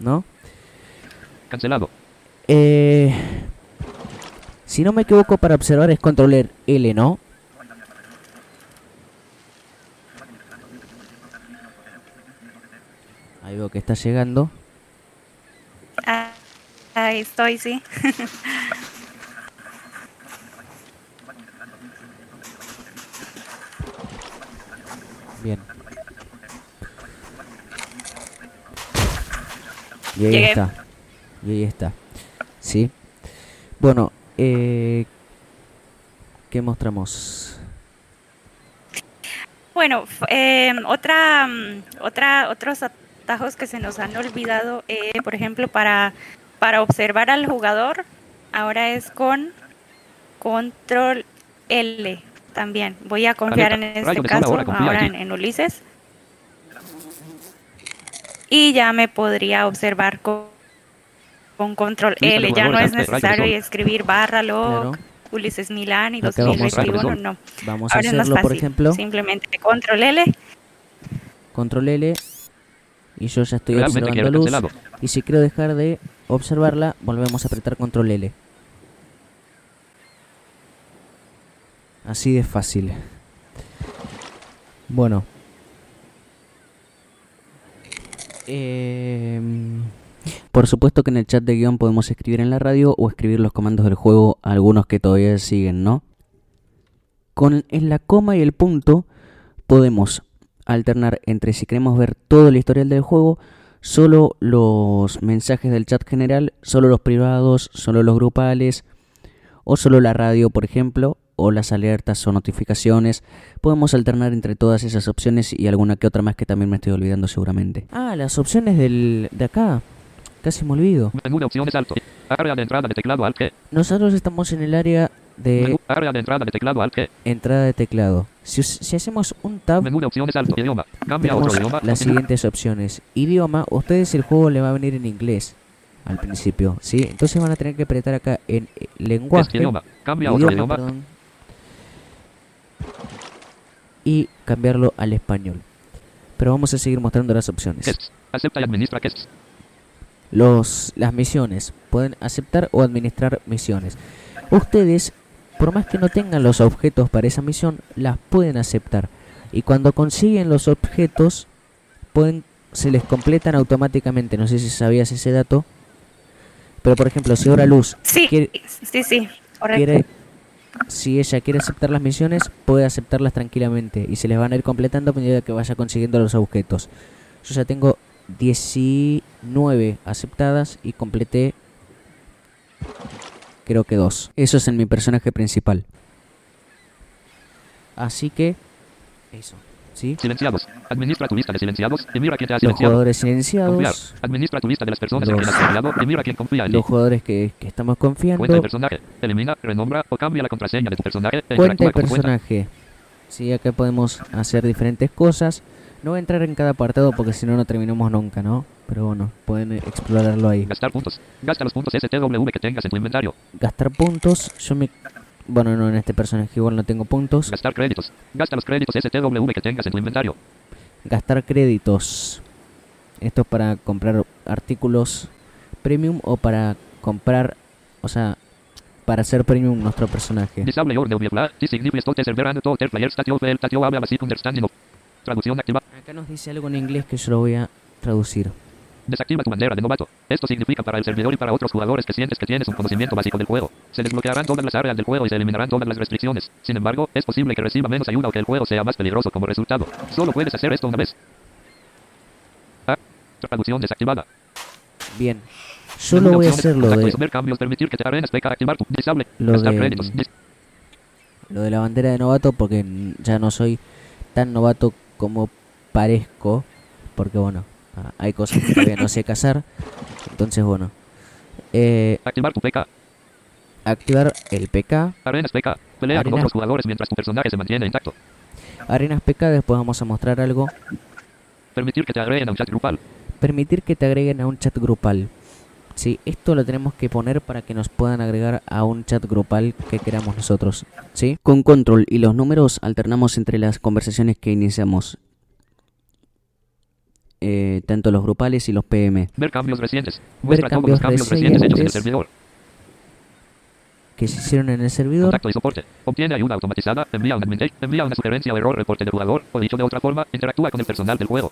¿No? Cancelado. Eh, si no me equivoco, para observar es control L, ¿no? Ahí veo que está llegando. Ah, ahí estoy, sí. Bien. Y ahí Llegué. está. Y ahí está. ¿Sí? Bueno, eh, ¿qué mostramos? Bueno, eh, otra, mm, otra, otros atajos que se nos han olvidado, eh, por ejemplo, para, para observar al jugador, ahora es con control L también. Voy a confiar en este caso, ahora, en, en Ulises. Y ya me podría observar con, con control L. Ya no es necesario escribir barra log. Ulises Milán y Acá vamos a 2021, hacer- no. Vamos a Ahora es más hacerlo, por fácil. ejemplo, Simplemente control L. control L. Y yo ya estoy Realmente observando luz. cancelado. Y si quiero dejar de observarla, volvemos a apretar control L. Así de fácil. Bueno. Em, por supuesto que en el chat de guion podemos escribir en la radio o escribir los comandos del juego, algunos que todavía siguen, ¿no? Con en la coma y el punto podemos alternar entre si queremos ver todo el historial del juego, solo los mensajes del chat general, solo los privados, solo los grupales, o solo la radio, por ejemplo, o las alertas o notificaciones. Podemos alternar entre todas esas opciones y alguna que otra más que también me estoy olvidando seguramente. Ah, las opciones del, de acá. Casi me olvido. Menú de opciones alto. Área de entrada de teclado Alt. Nosotros estamos en el área de Menú, área de entrada de teclado Alt G. entrada de teclado. Si, si hacemos un tab, Menú de opciones alto. Idioma. Cambia a otro tenemos idioma. las siguientes opciones. Idioma, ustedes el juego le va a venir en inglés al principio, ¿sí? Entonces van a tener que apretar acá en eh, lenguaje, Este idioma. Cambia a otro idioma, idioma. perdón, y cambiarlo al español. Pero vamos a seguir mostrando las opciones. Guests. Acepta y administra guests. Los, las misiones. Pueden aceptar o administrar misiones. Ustedes, por más que no tengan los objetos para esa misión, las pueden aceptar. Y cuando consiguen los objetos, pueden, se les completan automáticamente. No sé si sabías ese dato. Pero por ejemplo, si ahora Luz Sí, quiere, sí, sí, quiere, si ella quiere aceptar las misiones, puede aceptarlas tranquilamente y se les van a ir completando a medida que vaya consiguiendo los objetos. Yo ya tengo 19 aceptadas y completé creo que dos. Eso es en mi personaje principal. Así que eso, ¿sí? Silenciados. Administra tu lista de silenciados y mira quién te ha Los silenciado. jugadores Confiar. silenciados, Administra tu lista de las personas en Los- quien has confiado y mira quién confía en los jugadores que, que estamos Cuenta de confiando, personaje. Elimina, renombra o cambia la contraseña de tu personaje e cuenta con tu cuenta. personaje. Sí, acá podemos hacer diferentes cosas. No voy a entrar en cada apartado porque si no no terminamos nunca, ¿no? Pero bueno, pueden explorarlo ahí. Gastar puntos. Gasta los puntos STW que tengas en tu inventario. Gastar puntos, yo me... Bueno, no, en este personaje igual no tengo puntos. Gastar créditos. Gasta los créditos STW que tengas en tu inventario. Gastar créditos. Esto es para comprar artículos premium o para comprar, o sea, para hacer premium nuestro personaje. Traducción activa. Acá nos dice algo en inglés que yo lo voy a traducir. Desactiva tu bandera de novato. Esto significa para el servidor y para otros jugadores que sientes que tienes un conocimiento básico del juego. Se desbloquearán todas las áreas del juego y se eliminarán todas las restricciones. Sin embargo, es posible que reciba menos ayuda o que el juego sea más peligroso como resultado. Solo puedes hacer esto una vez. Ah, traducción desactivada. Bien. Yo lo voy a hacer lo de, cambios, permitir que te arenas, activar tu disable, Lo de- lo de la bandera de novato porque ya no soy tan novato como parezco. Porque bueno, ah, hay cosas que todavía no sé cazar. Entonces bueno. Eh, activar tu peca, activar el PK. arenas peca, pelea con Arena. otros jugadores mientras tu personaje se mantiene intacto. Arenas PK, después vamos a mostrar algo. Permitir que te agreguen a un chat grupal. Permitir que te agreguen a un chat grupal. Sí, esto lo tenemos que poner para que nos puedan agregar a un chat grupal que queramos nosotros. ¿Sí? Con control y los números alternamos entre las conversaciones que iniciamos. Eh, tanto los grupales y los PM. Ver cambios recientes. Muestra todos cambios cambios recientes hechos en el servidor. Que se hicieron en el servidor. Contacto y soporte. Obtiene ayuda automatizada. Envía un admin tag, Envía una sugerencia o error reporte del jugador. O dicho de otra forma, interactúa con el personal del juego.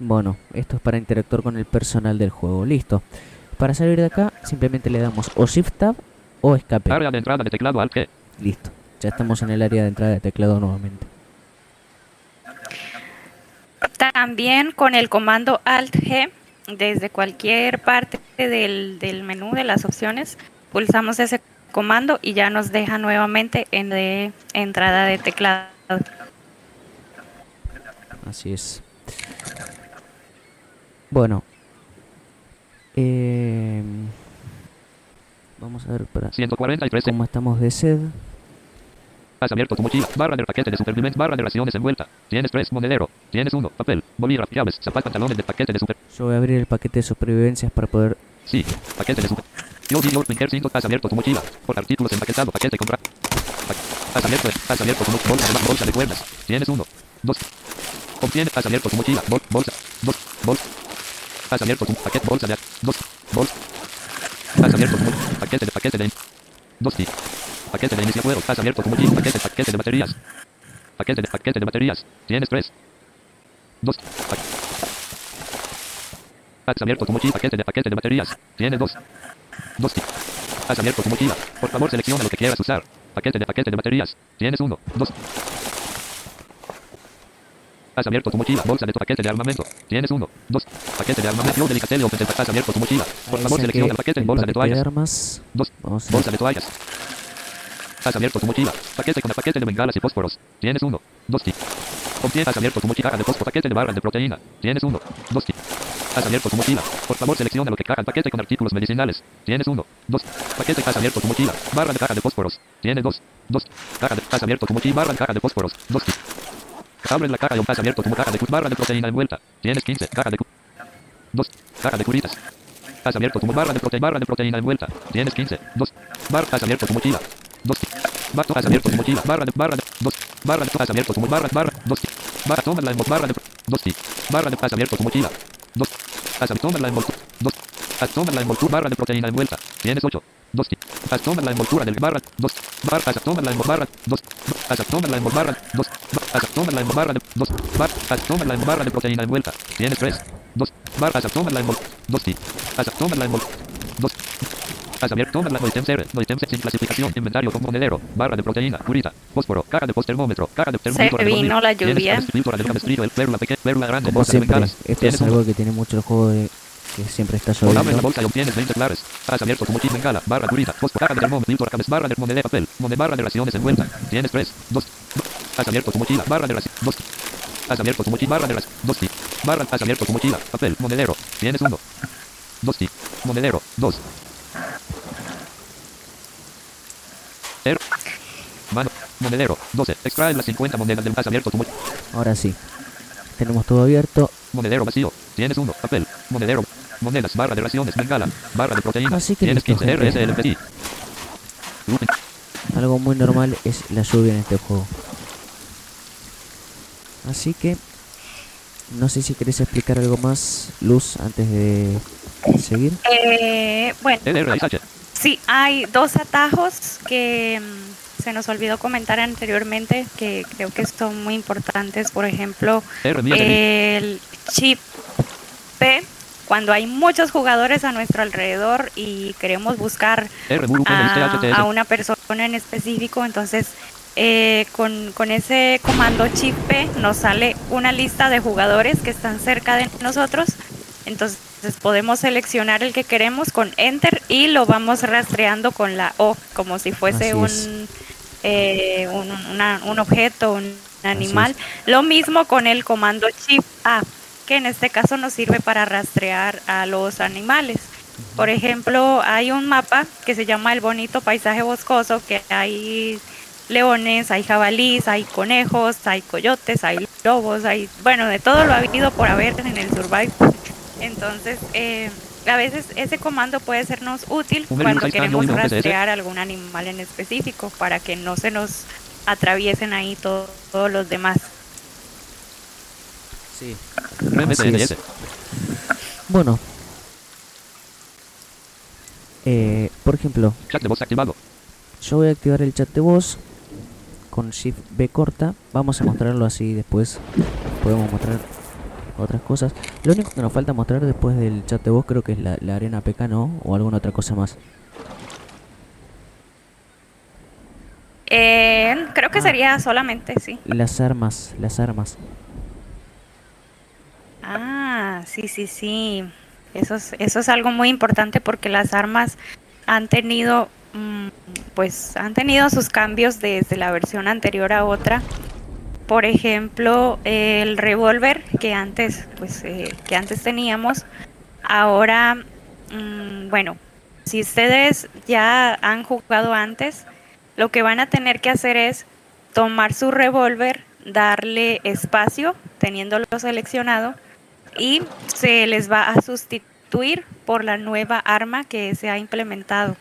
Bueno, esto es para interactuar con el personal del juego. Listo. Para salir de acá, simplemente le damos o Shift Tab o Escape. Área de entrada de teclado Alt G. Listo. Ya estamos en el área de entrada de teclado nuevamente. También con el comando Alt G desde cualquier parte del, del menú de las opciones, pulsamos ese comando y ya nos deja nuevamente en de entrada de teclado. Así es. Bueno. Eh, vamos a ver para 143. cómo estamos de sed. Has abierto tu mochila. Barra del paquete de supervivencia. Barra de raciones envuelta. Tienes tres. Monedero. Tienes uno. Papel. Bolígrafo. Llaves. Zapatos. Pantalones de paquete de super. Yo voy a abrir el paquete de supervivencias para poder... Sí. Paquete de super. Yo digo Pinker 5. Has abierto tu mochila. Por artículos empaquetado. Paquete compra. Pa- Has abierto. Has abierto tu mo- bolsa de, bolsa de cuerdas. Tienes uno. Dos. Contiene. Has abierto tu mochila. Bol- bolsa. Dos. Bolsa. Has abierto tu paquete. Bolsa de. Dos. Bolsa. Has abierto tu paquete de paquete de. Dos. sí. Paquete de juego. Has abierto tu. Paquete, paquete de baterías. Paquete de paquete de baterías. Tienes tres. Dos. Has abierto tu mochila. Paquete de paquete de baterías. Tienes dos. Dos. Has abierto tu mochila. Por favor, selecciona lo que quieras usar. Paquete de paquete de baterías. Tienes uno. Dos. Has abierto tu mochila. Bolsa de tu paquete de armamento. Tienes uno. Dos. Paquete de armamento. Delicatele open. Has abierto tu mochila. Por favor, selecciona el paquete en bolsa de toallas. armas. Dos. Bolsa de toallas. Has abierto tu mochila. Paquete con paquete de bengalas y fósforos. Tienes uno. Dos. ti. Contiene. Has abierto tu mochila de fósforo. Paquete de barras de proteína. Tienes uno. Dos. Has abierto tu mochila. Por favor, selecciona lo que caja. Paquete con artículos medicinales. Tienes uno. Dos. Paquete. Has abierto tu mochila. Barra de caja de fósforos. Tienes dos. Dos. Caja de. Has abierto tu mochila. Barra de caja de fósforos. Dos. Abres la caja de has abierto como caja de barra de proteína envuelta. Tienes 15. Caja de 2. Caja de curitas. Has abierto como barra de proteína barra de proteína envuelta. Tienes 15. 2. Bar has abierto tu mochila. 2. Bar has abierto tu mochila. Barra de barra de 2. Barra de has abierto como barra barra 2. Barra toma la barra de 2. Barra de has abierto tu mochila. 2. Has abierto la envoltura. 2. Has toma la envoltura barra de proteína envuelta. Tienes 8. 2. Has toma la envoltura del barra 2. Bar has toma la envoltura barra 2. Has la envoltura barra 2 toma la barra de, dos. Bar, toma la barra de proteína envuelta. Tienes 3. Dos. Bar, has toma la envol- dos. Toma la dos. Has abierto toma la ítem cero, no ítem sin clasificación, inventario con monedero, barra de proteína, curita, fósforo, caja de post-termómetro, caja de termómetro. Se vino la lluvia. Como siempre, bengalas. esto Tienes es un- algo que tiene mucho el juego de que siempre está Abre la lloviendo. bolsa y obtienes 20 claves. Has abierto tu mochila bengala, barra curita, fósforo, caja de termómetro, barra de moneda, papel, moneda, barra de raciones envuelta. Tienes 3, 2, Has abierto tu mochila, barra de raciones, 2. Has abierto tu mochila, barra de raciones, 2. Barra, has abierto tu mochila, papel, monedero. Tienes 1. 2. Monedero, 2. Er. Mano, monedero, 12. Extrae las 50 monedas del has abierto tu mochila. Ahora sí. Tenemos todo abierto. Monedero vacío. Tienes uno. Papel. Monedero. Monedas. Barra de raciones. Bengala. Barra de proteínas. Así que Tienes listo, 15 gente. RSLPI. Algo muy normal es la lluvia en este juego. Así que no sé si querés explicar algo más, Luz, antes de seguir. Eh, bueno, sí, hay dos atajos que mm, se nos olvidó comentar anteriormente que creo que son muy importantes. Por ejemplo, el chip P, cuando hay muchos jugadores a nuestro alrededor y queremos buscar a una persona en específico, entonces eh, con, con ese comando chip P nos sale una lista de jugadores que están cerca de nosotros, entonces podemos seleccionar el que queremos con Enter y lo vamos rastreando con la O, como si fuese un, eh, un, una- un objeto, un animal. Lo mismo con el comando chip A, que en este caso nos sirve para rastrear a los animales. Por ejemplo, hay un mapa que se llama el bonito paisaje boscoso, que hay leones, hay jabalís, hay conejos, hay coyotes, hay lobos, hay, bueno, de todo lo ha habido por haber en el Survive. Entonces, eh, a veces ese comando puede sernos útil cuando queremos rastrear algún animal en específico, para que no se nos atraviesen ahí todo- todos los demás. Sí. RMSNS. Bueno. Eh, por ejemplo, Chat de voz activado. yo voy a activar el chat de voz con Shift B corta. Vamos a mostrarlo así después. Podemos mostrar otras cosas. Lo único que nos falta mostrar después del chat de voz creo que es la, la arena PK, ¿no? O alguna otra cosa más. Eh, creo que Ah. sería solamente, sí. Las armas, las armas. Ah, sí, sí, sí. Eso es, eso es algo muy importante porque las armas han tenido, pues, han tenido sus cambios desde la versión anterior a otra. Por ejemplo, el revólver que antes, pues, eh, que antes teníamos, ahora, mm, bueno, si ustedes ya han jugado antes, lo que van a tener que hacer es tomar su revólver, darle espacio, teniéndolo seleccionado, y se les va a sustituir por la nueva arma que se ha implementado.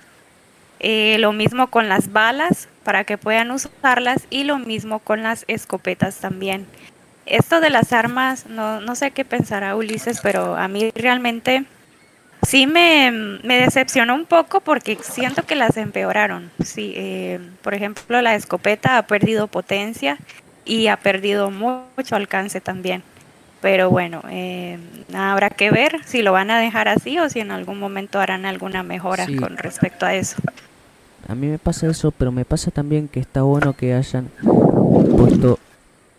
Eh, lo mismo con las balas para que puedan usarlas y lo mismo con las escopetas también. Esto de las armas, no, no sé qué pensará Ulises, pero a mí realmente sí me, me decepcionó un poco porque siento que las empeoraron. Sí, eh, por ejemplo, la escopeta ha perdido potencia y ha perdido mucho alcance también. Pero bueno, eh, habrá que ver si lo van a dejar así o si en algún momento harán alguna mejora Sí. con respecto a eso. A mí me pasa eso, pero me pasa también que está bueno que hayan puesto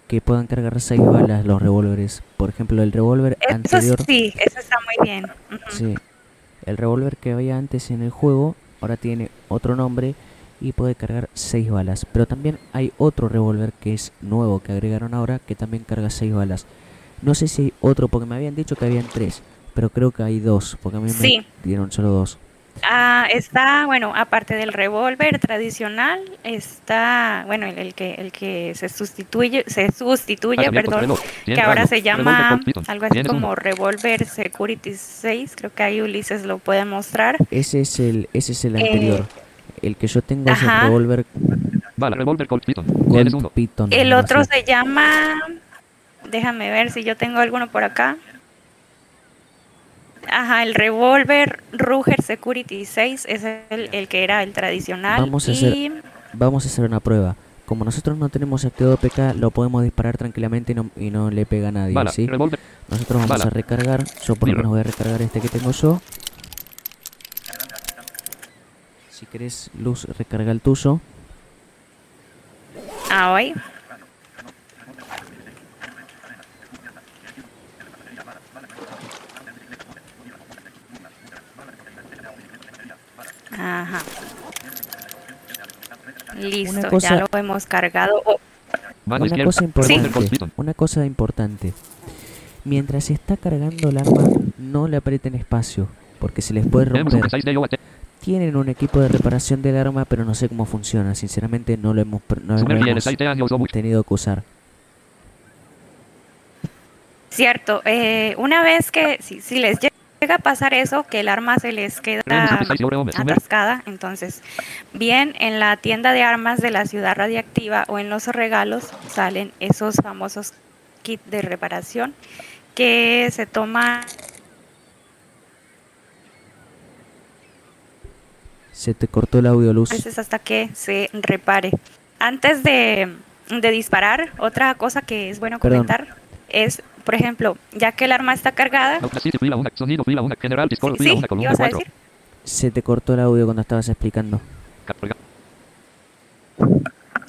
que puedan cargar seis balas los revólveres. Por ejemplo, el revólver anterior, sí, eso está muy bien. Sí, el revólver que había antes en el juego ahora tiene otro nombre y puede cargar seis balas. Pero también hay otro revólver que es nuevo que agregaron ahora que también carga seis balas. No sé si hay otro porque me habían dicho que habían tres, pero creo que hay dos porque a mí Sí. me dieron solo dos. Ah, está, bueno, aparte del revólver tradicional, está, bueno, el, el que el que se sustituye, se sustituye, perdón, reloj. que ahora se llama algo así como revólver Security 6, creo que ahí Ulises lo puede mostrar. Ese es el, ese es el Eh, anterior. El que yo tengo es el revólver Bala, revólver Colt Python. Tienes Colt uno. Python. El otro así. se llama, déjame ver si yo tengo alguno por acá. Ajá, el revólver Ruger Security 6 es el, el que era el tradicional. Vamos a hacer- y Vamos a hacer una prueba. Como nosotros no tenemos activado PK, lo podemos disparar tranquilamente y no, y no le pega a nadie, Bala, ¿sí? Nosotros vamos bala. a recargar. Yo por lo menos voy a recargar este que tengo yo. Si querés, Luz, recarga el tuyo. Ah, hoy. Ajá. Listo, cosa- ya lo hemos cargado. Oh, Mano Una cosa importante. Una cosa importante. Mientras se está cargando el arma, no le aprieten espacio. Porque se les puede romper. P6 de IOAT. Tienen un equipo de reparación del arma, pero no sé cómo funciona. Sinceramente, no lo hemos, no lo hemos tenido que usar. cierto, eh, una vez que si, si les llega a pasar eso, que el arma se les queda Tenemos un P6 de Oreo. Sumer- atascada, entonces bien en la tienda de armas de la ciudad radiactiva o en los regalos salen esos famosos kits de reparación que se toman Se te cortó el audio, Luz. veces hasta que se repare. Antes de, de disparar, otra cosa que es bueno Perdón. comentar es, por ejemplo, ya que el arma está cargada, Audacity, fila 1. Sonido, fila 1. General, Discord, fila sí, 1. Columna ibas a 4. decir. Se te cortó el audio cuando estabas explicando.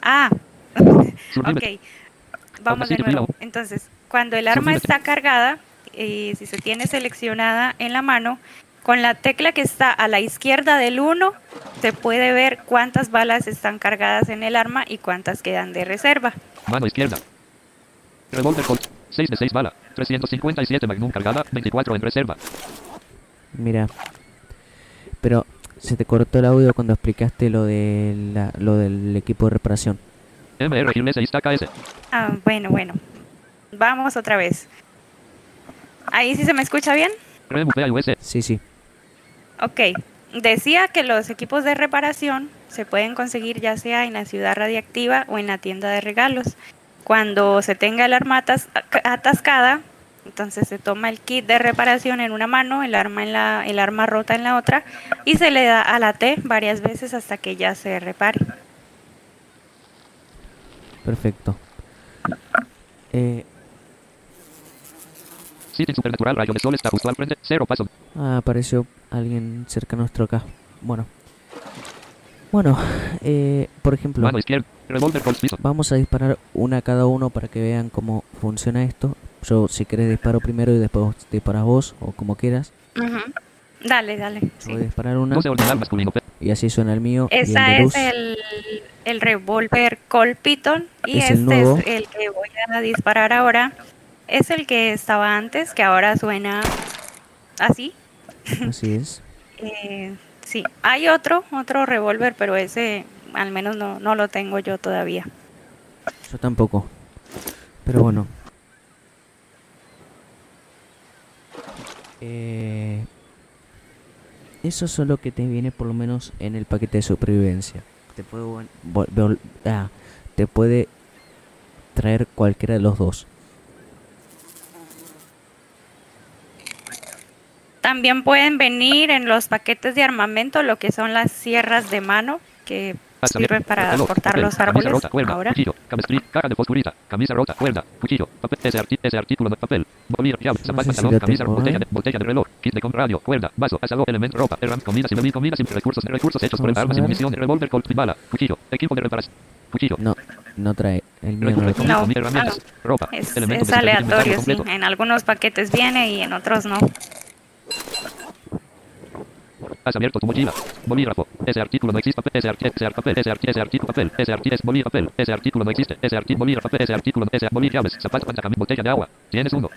Ah, ok. Vamos de nuevo. Entonces, cuando el arma está cargada, y si se tiene seleccionada en la mano, con la tecla que está a la izquierda del 1, se puede ver cuántas balas están cargadas en el arma y cuántas quedan de reserva. Mano izquierda. Revólver Colt. 6 de 6 bala. 357 Magnum cargada. 24 en reserva. Mira. Pero se te cortó el audio cuando explicaste lo, de la- lo del equipo de reparación. MR Gilles 6 KS. Ah, bueno, bueno. Vamos otra vez. Ahí sí se me escucha bien. Sí, sí. Ok, decía que los equipos de reparación se pueden conseguir ya sea en la ciudad radiactiva o en la tienda de regalos. Cuando se tenga el arma atas- atascada, entonces se toma el kit de reparación en una mano, el arma, en la, el arma rota en la otra y se le da a la T varias veces hasta que ya se repare. Perfecto. Eh, supernatural. Rayo de sol está justo al frente. Cero paso. ah, apareció alguien cerca nuestro acá. Bueno. Bueno, eh, por ejemplo, Mano izquierda. Vamos a disparar una a cada uno para que vean cómo funciona esto. Yo, si querés, disparo primero y después disparas vos, o como quieras. Dale, dale. sí. Voy a disparar una 12 ordenal masculino. P. y así suena el mío. y el Esa es el, el revólver Colt Python y Es el este nuevo. es el que voy a disparar ahora. Es el que estaba antes, que ahora suena así. Así es. Eh, sí, hay otro, otro revólver, pero ese al menos no, no lo tengo yo todavía. Yo tampoco. Pero bueno. Eh, eso es lo que te viene por lo menos en el paquete de supervivencia. Te puede, ah, te puede traer cualquiera de los dos. También pueden venir en los paquetes de armamento lo que son las sierras de mano, que Bien. para Reloj, cortar papel, los camisa árboles. rota, cuerda, Ahora. cuchillo, cabestri- caja de fosforita, camisa rota, cuerda, cuchillo, papel, ese, arti- ese artículo de papel, bolígrafo, llave, zapato, sé si pantalón, lo camisa, tengo, botella, ¿eh? de, botella de reloj, kit de con radio, cuerda, vaso, asador, elemento, ropa, herram, comida, sin bebida, comida, sin recursos, recursos hechos por Vamos a armas y ver. municiones, revólver, colt, bala, cuchillo, equipo de reparación, cuchillo, No, no trae. El mío no comida. No, comida, herramientas, ropa, Es, elementos es aleatorio, sí. En algunos paquetes viene y en otros no. Has abierto tu mochila. Bolígrafo. Ese artículo no existe. Ese, arti ese ar- papel. Ese, arti ese artículo papel. Ese artículo es bolígrafo. Ese artículo no existe. Ese artículo bolígrafo. Ese artículo. Ese bolígrafo. Llaves. Zapato. Pantalón. Botella de agua. Tienes uno.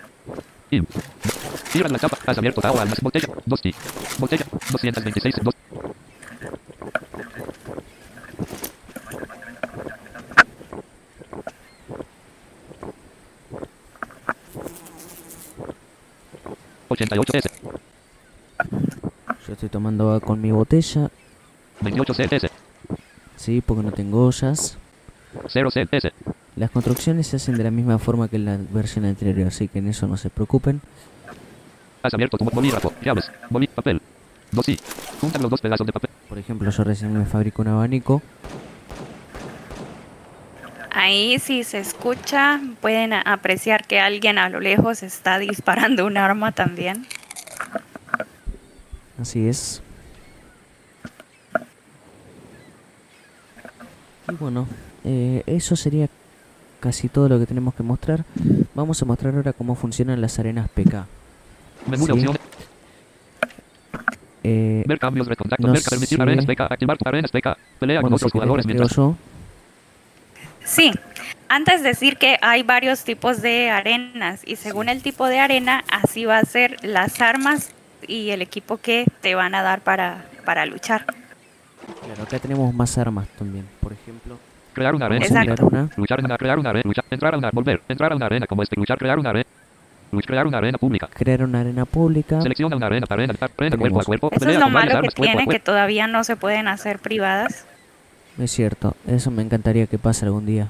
Y. Cierra la tapa. Has abierto agua. Almacén. Botella. Dos ti. Botella. 226. Dos. Ochenta y ocho S. Yo estoy tomando agua con mi botella. 28 CS. Sí, porque no tengo ollas. 0 CS. Las construcciones se hacen de la misma forma que en la versión anterior, así que en eso no se preocupen. Has abierto tu bolígrafo, llaves, bolí, papel. Dos sí. Juntan los dos pedazos de papel. Por ejemplo, yo recién me fabrico un abanico. Ahí si se escucha, pueden apreciar que alguien a lo lejos está disparando un arma también. Así es. Y bueno, eh, eso sería casi todo lo que tenemos que mostrar. Vamos a mostrar ahora cómo funcionan las arenas PK. Menú de. Eh, Ver cambios de contacto. no ver permitir sé. arenas PK. Activar arenas PK. Pelea bueno, con otros jugadores mientras. yo. Sí, antes decir que hay varios tipos de arenas y según el tipo de arena, así va a ser las armas y el equipo que te van a dar para, para luchar. Claro, acá tenemos más armas también. Por ejemplo, Crear una arena crear una. Luchar en una, crear una arena, luchar, entrar a una, volver, entrar a una arena como este, luchar, crear una arena, crear una arena pública, Crear una arena pública. selecciona una arena, arena, arena, cuerpo a cuerpo, Eso es lo malo que tiene, que todavía no se pueden hacer privadas. Es cierto, eso me encantaría que pase algún día.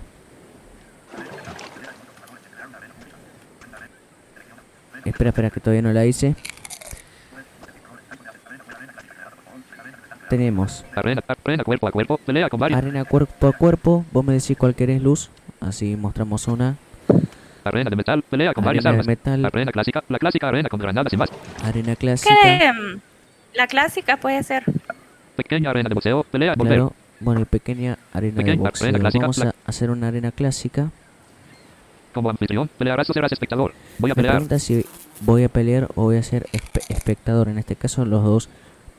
Espera, espera, que todavía no la hice. Tenemos arena, arena, cuerpo a cuerpo, pelea con varias, arena cuerpo a cuerpo. Vos me decís cuál querés luz. Así mostramos una. arena de metal, pelea con varias Arena de armas, metal, arena clásica, la clásica arena con granadas y más, arena clásica. Mm, la clásica puede ser. pequeña arena de boxeo, pelea, volver, Claro. Bueno, pequeña arena de Pequeña boxeo. arena clásica, Vamos a hacer una arena clásica. como anfitrión, pelearás o serás espectador, voy a Me pelear, pregunta si voy a pelear o voy a ser espe- espectador. En este caso, los dos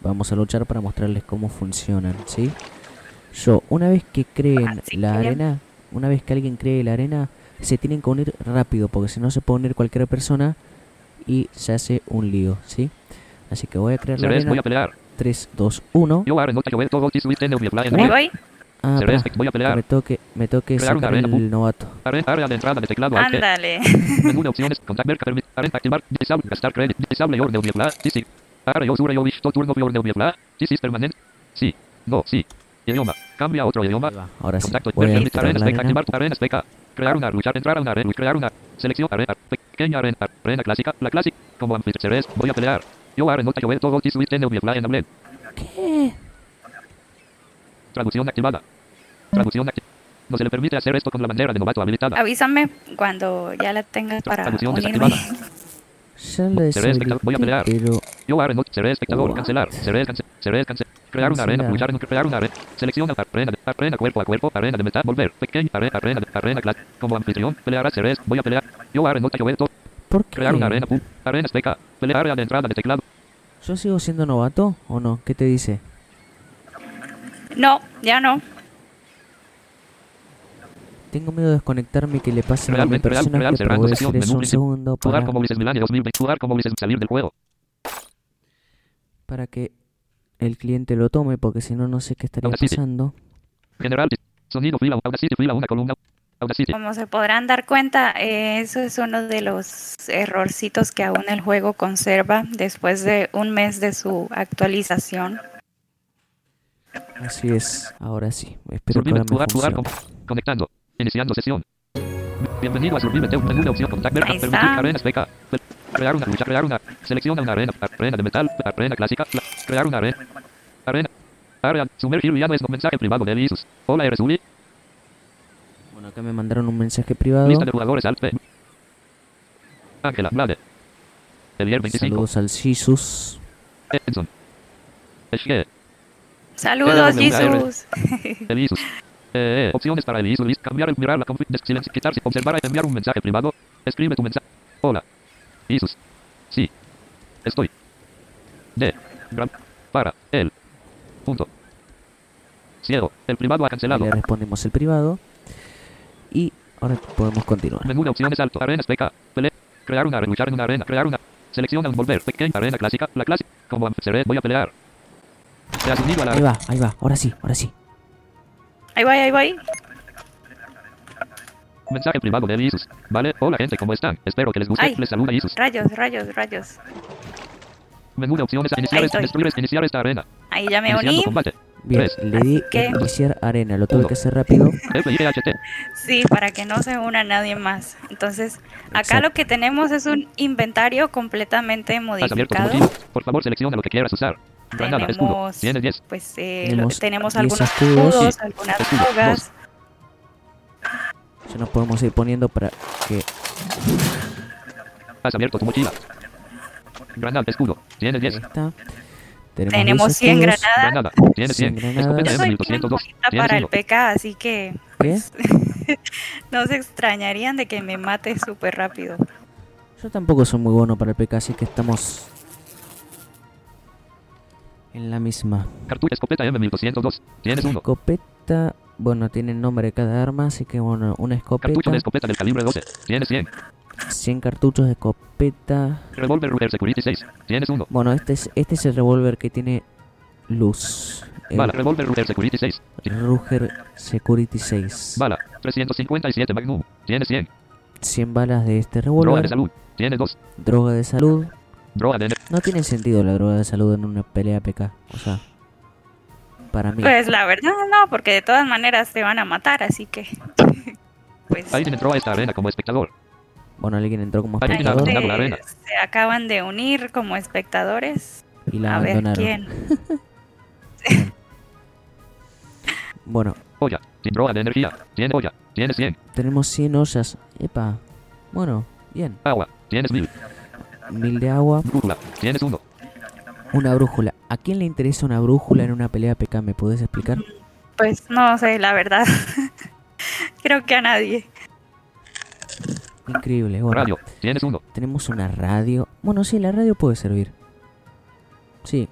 vamos a luchar para mostrarles cómo funcionan, ¿sí? Yo, una vez que creen la arena, una vez que alguien cree la arena, se tienen que unir rápido, porque si no se puede unir cualquier persona y se hace un lío, ¿sí? Así que voy a crear la serás, voy arena. a pelear, 3, 2, 1. yo arena, yo veo todo, this weekend, we play, Ahí voy. Ah, voy a pelear, me toque, me toque Crear una sacar arena, el novato. Arena, área de entrada de teclado alt. Ándale. Menú de opciones. Arena activar. Disable. Gastar. Disable. Sí, sí. Permanente. Sí. No, sí. Idioma. Cambia a otro idioma. Ahora sí, Contacto. voy a. Activar tu arena spec. Crear una luchar. Entrar a una arena. Crear una. Selección arena. Pequeña arena. Arena clásica. La clásica. Como anfitrión. Voy a pelear. Yo arena. Yo veo todo. Weekend new plan. En ¿Qué? Traducción activada. Traducción activada. No se le permite hacer esto con la bandera de novato habilitada. Avísame cuando ya la tengas para Traducción unirme. desactivada. La Seré espectador, voy a pelear. pero Yo arena, seré espectador, cancelar, seré cancelar, seré cancelar, crear una arena, luchar en crear una arena, selecciona arena, arena cuerpo a cuerpo, arena de metal, volver, pequeña arena, arena, arena clase, como anfitrión, peleará, seré, voy a pelear, yo yo veo todo, ¿por qué? crear una arena, pum, arena especa, pelear área de entrada de teclado, ¿Yo sigo siendo novato o no? ¿Qué te dice? No, ya no. Tengo miedo de desconectarme y que le pase a mi Realmente, real, personaje, real, pero cerrando voy a sesión, hacer eso menú un segundo Jugar para, como Ulises Milania 2020. Jugar como Ulises salir del juego. para que el cliente lo tome, porque si no, no sé qué estaría Audacity. pasando. General. Sonido fila. Audacity fila. Una columna. Audacity. Como se podrán dar cuenta, eh, eso es uno de los errorcitos que aún el juego conserva después de un mes de su actualización. Así es, ahora sí. Espero que ahora me Jugar. Jugar. Conectando. Iniciando sesión. Bienvenido a Survive. Un menú de opción. Contact. Ver. Ahí Permitir está. arenas. PK. Crear una lucha. Crear una. Selecciona una arena. Arena de metal. Arena clásica. Crear una arena. Arena. Área. Sumergir villano es un mensaje privado de Isus. Hola, eres Uli. Bueno, acá me mandaron un mensaje privado. Lista de jugadores Alt P. Ángela, Vlade. Elier 25. Saludos al Jesus. Edson. Eshke. Saludos, WR. Eh, eh, opciones para Elisus. List. Cambiar el mirar la config. Silencio. Quitarse. Observar. Enviar un mensaje privado. Escribe tu mensaje. Hola. Isus. Sí. Estoy. De. Gram. Para. El. Punto. Ciego. El privado ha cancelado. le respondimos el privado. Y ahora podemos continuar. Menú de opciones alto. Arenas PK. Pele. Crear una. Luchar en una arena. Crear una. Selecciona un volver. Pequeña arena clásica. La clásica. Como seré. Voy a pelear. Has unido a la Ahí va, ahí va. Ahora sí, ahora sí. Ahí voy, ahí voy. Mensaje privado de Isus. Vale, hola gente, ¿cómo están? Espero que les guste. Ay. Les saluda Isus. Rayos, rayos, rayos. Menú de opciones. Iniciar, Ahí este- estoy. destruir, iniciar esta arena. Ahí ya me Iniciando uní. combate. Bien, Tres. le di ¿Qué? iniciar arena. Lo tuve Uno. que hacer rápido. FIHT. Sí, para que no se una nadie más. Entonces, acá Exacto. lo que tenemos es un inventario completamente Has abierto tu modificado. Por favor, selecciona lo que quieras usar. Granada. Tenemos, Tienes 10. pues, eh, lo- Tenemos tenemos, 10 algunos escudos. algunas Escudo, drogas. Ya nos podemos ir poniendo para que Has abierto tu mochila. Granada, escudo. Tienes ahí 10. está. Tenemos, Tenemos 10 100 escudos. granadas. Granada. Tienes 100. 100 granadas. Escopeta Yo soy bien M1202. bonita Tienes para el 1. PK, así que ¿Qué? no se extrañarían de que me mate súper rápido. Yo tampoco soy muy bueno para el PK, así que estamos en la misma. Cartucho, escopeta M1202. Tienes 1. Escopeta, bueno, tiene el nombre de cada arma, así que bueno, una escopeta, Cartucho de escopeta del calibre 12. Tienes 100. 100 cartuchos de escopeta. Revolver Ruger Security 6. Tienes 1. Bueno, este es este es el revólver que tiene luz. El Bala. Revolver Ruger Security 6. Ruger Security 6. Bala. 357 Magnum. Tienes 100. 100 balas de este Droga de revólver. salud. Tienes 2. Droga de salud. Droga de ener- No tiene sentido la droga de salud en una pelea PK. O sea, para mí. Pues la verdad no, porque de todas maneras te van a matar, así que pues Alguien entró a esta arena como espectador. Bueno, alguien entró como espectador arena. se, se acaban de unir como espectadores. y la a ver quién. Bueno, Olla. Sin droga de energía. Tienes olla. Tienes 100. tenemos 100 ollas. Epa. Bueno, bien. Agua. Tienes 1000. Mil de agua. Brújula. Tienes 1. Una brújula. ¿A quién le interesa una brújula en una pelea PK? ¿Me puedes explicar? Pues no sé, la verdad. Creo que a nadie. Increíble. Bueno, Radio. Tienes 1. tenemos una radio. Bueno, sí, la radio puede servir. Sí,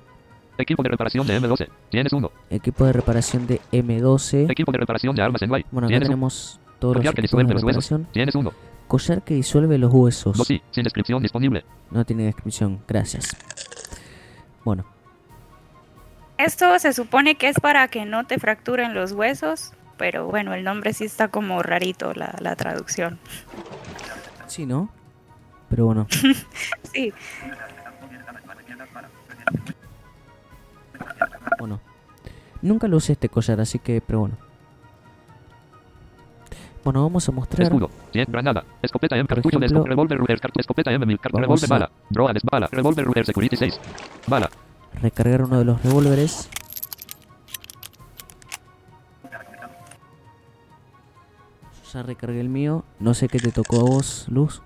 Equipo de reparación de M12. Tienes 1. equipo de reparación de M12. Equipo de reparación de armas en white. Bueno, acá Tienes 1. tenemos todos los equipos de reparación. Tienes 1. Collar que disuelve los huesos. 2 sí. Sin descripción disponible. No tiene descripción, gracias. Bueno, Esto se supone que es para que no te fracturen los huesos, pero bueno, el nombre sí está como rarito la, la traducción. sí, ¿no? Pero bueno, Sí, bueno. Nunca lo usé este collar, así que, pero bueno. Bueno, vamos a mostrar. Escudo. Tienes granada. Escopeta M. Cartucho de ejemplo, esco- revólver Ruger. Escopeta M. Revólver a- bala. Droga de bala. Revólver Ruger Security 6. Bala. recargar uno de los revólveres. Ya recargué el mío. No sé qué te tocó a vos, Luz.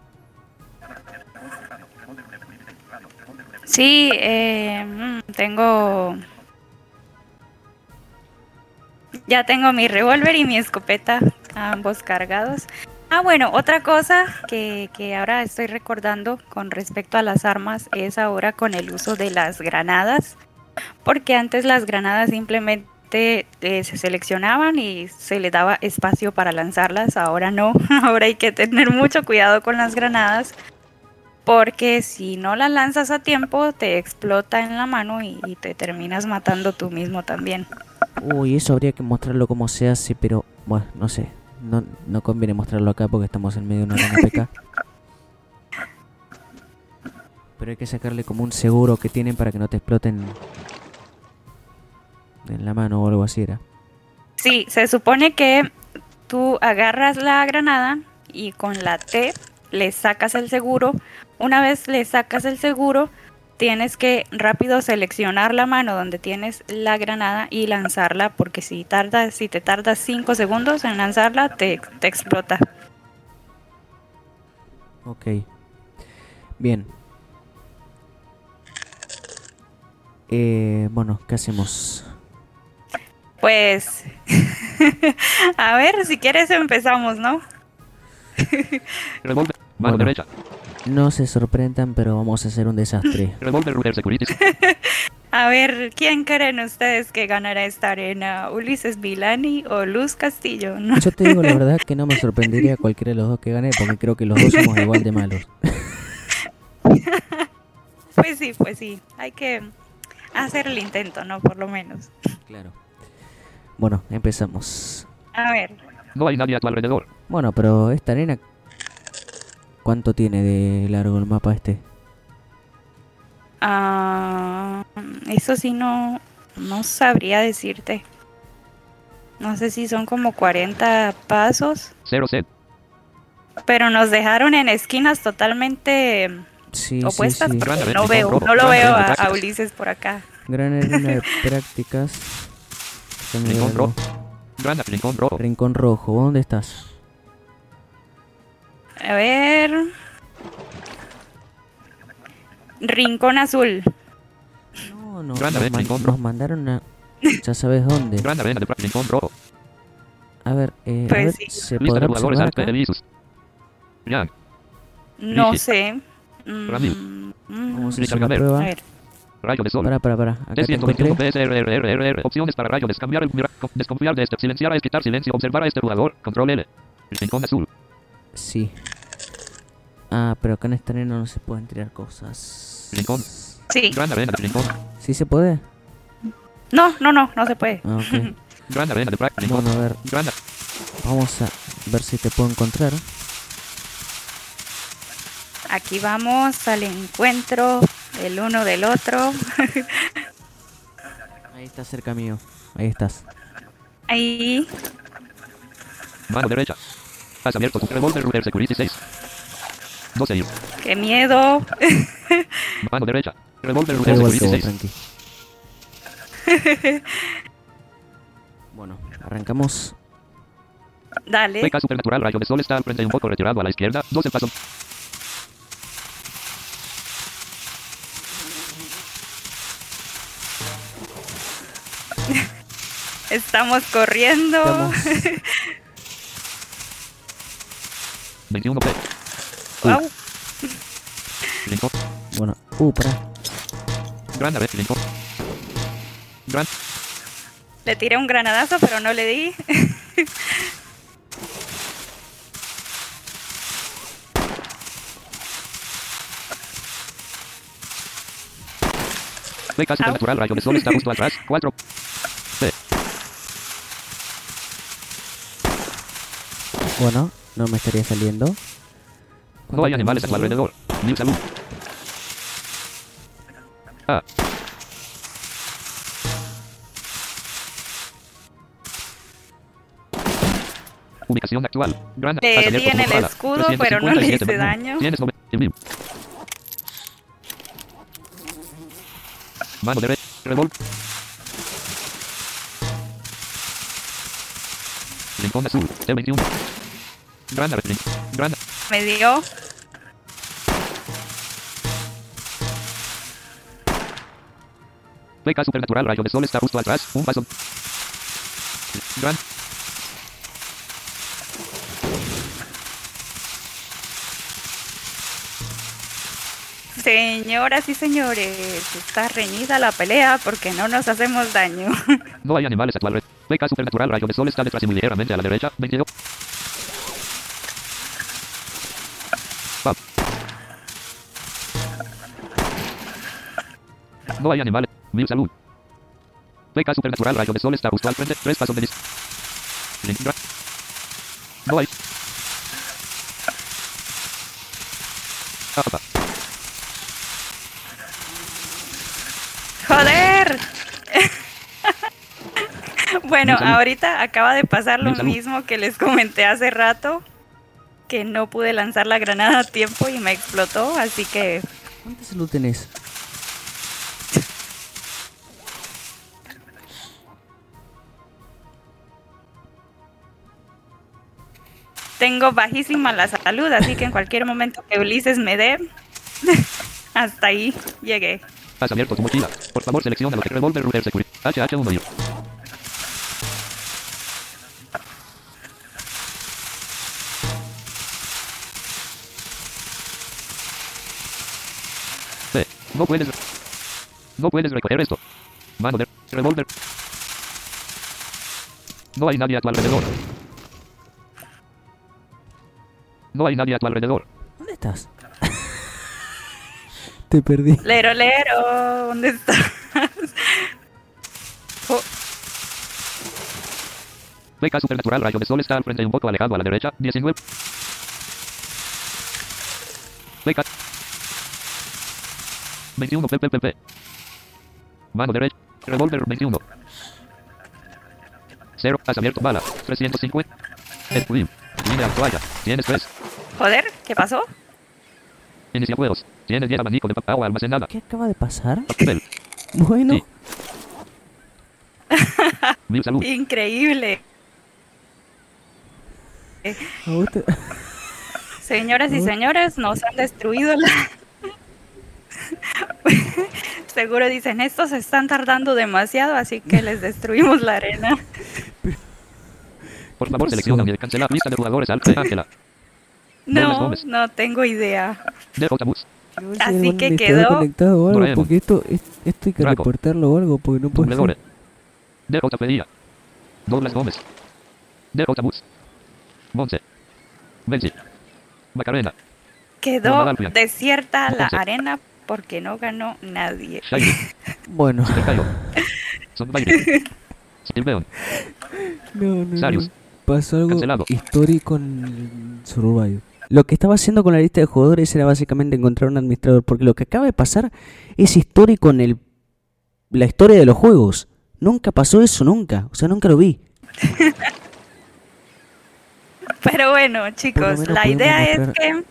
sí, eh, mm, tengo... Ya tengo mi revólver y mi escopeta, ambos cargados. Ah, bueno, otra cosa que, que ahora estoy recordando con respecto a las armas es ahora con el uso de las granadas, porque antes las granadas simplemente eh, se seleccionaban y se le daba espacio para lanzarlas, ahora no, ahora hay que tener mucho cuidado con las granadas, porque si no las lanzas a tiempo te explota en la mano y, y te terminas matando tú mismo también. Uy, eso habría que mostrarlo como se hace, pero bueno, no sé. No, no conviene mostrarlo acá porque estamos en medio de una gran PK. Pero hay que sacarle como un seguro que tienen para que no te exploten en la mano o algo así era. Sí, se supone que tú agarras la granada y con la T le sacas el seguro. Una vez le sacas el seguro, tienes que rápido seleccionar la mano donde tienes la granada y lanzarla, porque si tardas, si te tardas 5 segundos en lanzarla, te, te explota. Ok. Bien. Eh, bueno, ¿qué hacemos? Pues, a ver, si quieres empezamos, ¿no? Bueno. derecha. No se sorprendan, pero vamos a hacer un desastre. A ver, ¿quién creen ustedes que ganará esta arena? ¿Ulises Vilani o Luz Castillo? No. Yo te digo la verdad que no me sorprendería cualquiera de los dos que gane, porque creo que los dos somos igual de malos. Pues sí, pues sí, hay que hacer el intento, ¿no? Por lo menos. Claro. Bueno, empezamos. A ver, No hay nadie a tu alrededor. Bueno, pero esta arena... ¿Cuánto tiene de largo el mapa este? ah, eso sí no, no sabría decirte. No sé si son como 40 pasos, Cero set. pero nos dejaron en esquinas totalmente Sí, opuestas sí, sí. no veo, no lo veo a. Ulises por acá. Gran arena de prácticas. Rincón rojo. Rincón rojo, ¿dónde estás? A ver. Rincón azul. No, no, Gran nos, man- Rincón nos mandaron a... Ya sabes dónde. Gran arena de Rincón rojo. A ver, eh, a Pues ver, sí. ¿se Lista de podrá jugadores observar arte acá? No Rigi. sé. Mm, Ramil. mm, Vamos a hacer una prueba. a ver. Rayo de sol. Para, para, para. Acá te T121 encontré. PSRRRR. Opciones para rayo. Descambiar Desconfiar de este. Silenciar a quitar silencio. Observar a este jugador. Control L. Rincón azul. Sí. Ah, pero acá en esta arena no se pueden tirar cosas. Rincón. Sí. Gran arena de Rincón. ¿Sí se puede? No, no, no, no se puede. Ah. Gran arena de Rincón. bueno, a ver, vamos a ver si te puedo encontrar. Aquí vamos al encuentro del uno del otro. Ahí está cerca mío. Ahí estás. Ahí. Mano derecha. Has abierto tu revólver Ruger Security 6. 12 ir. Qué miedo. Mano derecha. Revólver Ruger Security todo, 6. tranqui. Bueno, arrancamos. Dale. PK Supernatural Rayo de Sol está al frente un poco retirado a la izquierda. 12 pasos. Estamos corriendo. Estamos. 21 P. Rincón. Bueno, uh, pará. Gran. Gran. Le tiré un granadazo, pero no le di. PK Supernatural Rayo de Sol está justo atrás. 4. Bueno, no me estaría saliendo. No hay animales a tu alrededor. New salud. A. Ubicación actual. Gran Le has abierto di en tu el escudo, pero no le 357 hice daño. Tienes. Mano derecha. Revol. Rincón azul. T21. Me dio. Beca supernatural, rayo de sol está justo atrás. Un paso. Gran. Señoras y señores, está reñida la pelea porque no nos hacemos daño. no hay animales a tu supernatural, rayo de sol está detrás y muy ligeramente a la derecha. 22. No hay animales. Mil salud. Beca supernatural, rayo de sol está justo al frente. Tres pasos de dra- No hay. ¡Joder! bueno, ahorita acaba de pasar lo mismo que les comenté hace rato, que no pude lanzar la granada a tiempo y me explotó, así que ¿Cuánta salud tenés? Tengo bajísima la salud, así que en cualquier momento que Ulises me dé, hasta ahí llegué. Has abierto tu mochila. Por favor, selecciona lo que Revolver Ruger Security. HH1 y B. No puedes. No puedes recoger esto. Mano de revólver. No hay nadie a tu alrededor. No hay nadie a tu alrededor. ¿Dónde estás? Te perdí. Lero, lero, ¿dónde estás? Oh, Beca supernatural, rayo de sol está al frente y un poco alejado a la derecha. 19. Beca. 21. PPPP. Mano derecha. Revolver 21. 0. Has abierto bala. 350. El. Línea toalla. Tienes 3. Joder, ¿qué pasó? Inicia juegos. Tienes 10 abanico de agua almacenada. ¿Qué acaba de pasar? Bueno, Sí. Mil salud. Increíble. Señoras y señores, nos han destruido la... Seguro dicen, estos se están tardando demasiado, así que les destruimos la arena. Por favor, selecciona y cancelar lista de jugadores al Ángela. No, no tengo idea. Así que quedó- conectado o algo, porque esto, es- esto hay que Draco. reportarlo o algo, porque no puede ser. Douglas Gómez. DJ Bus. Monse. Benzi. Macarena. Quedó desierta la arena porque no ganó nadie. Bueno, no, no, no. Sarius. Pasó algo Cancelado. histórico en Survive. Lo que estaba haciendo con la lista de jugadores era básicamente encontrar un administrador, porque lo que acaba de pasar es histórico en el la historia de los juegos. Nunca pasó eso, nunca. O sea, nunca lo vi. Pero bueno, chicos, la idea es que...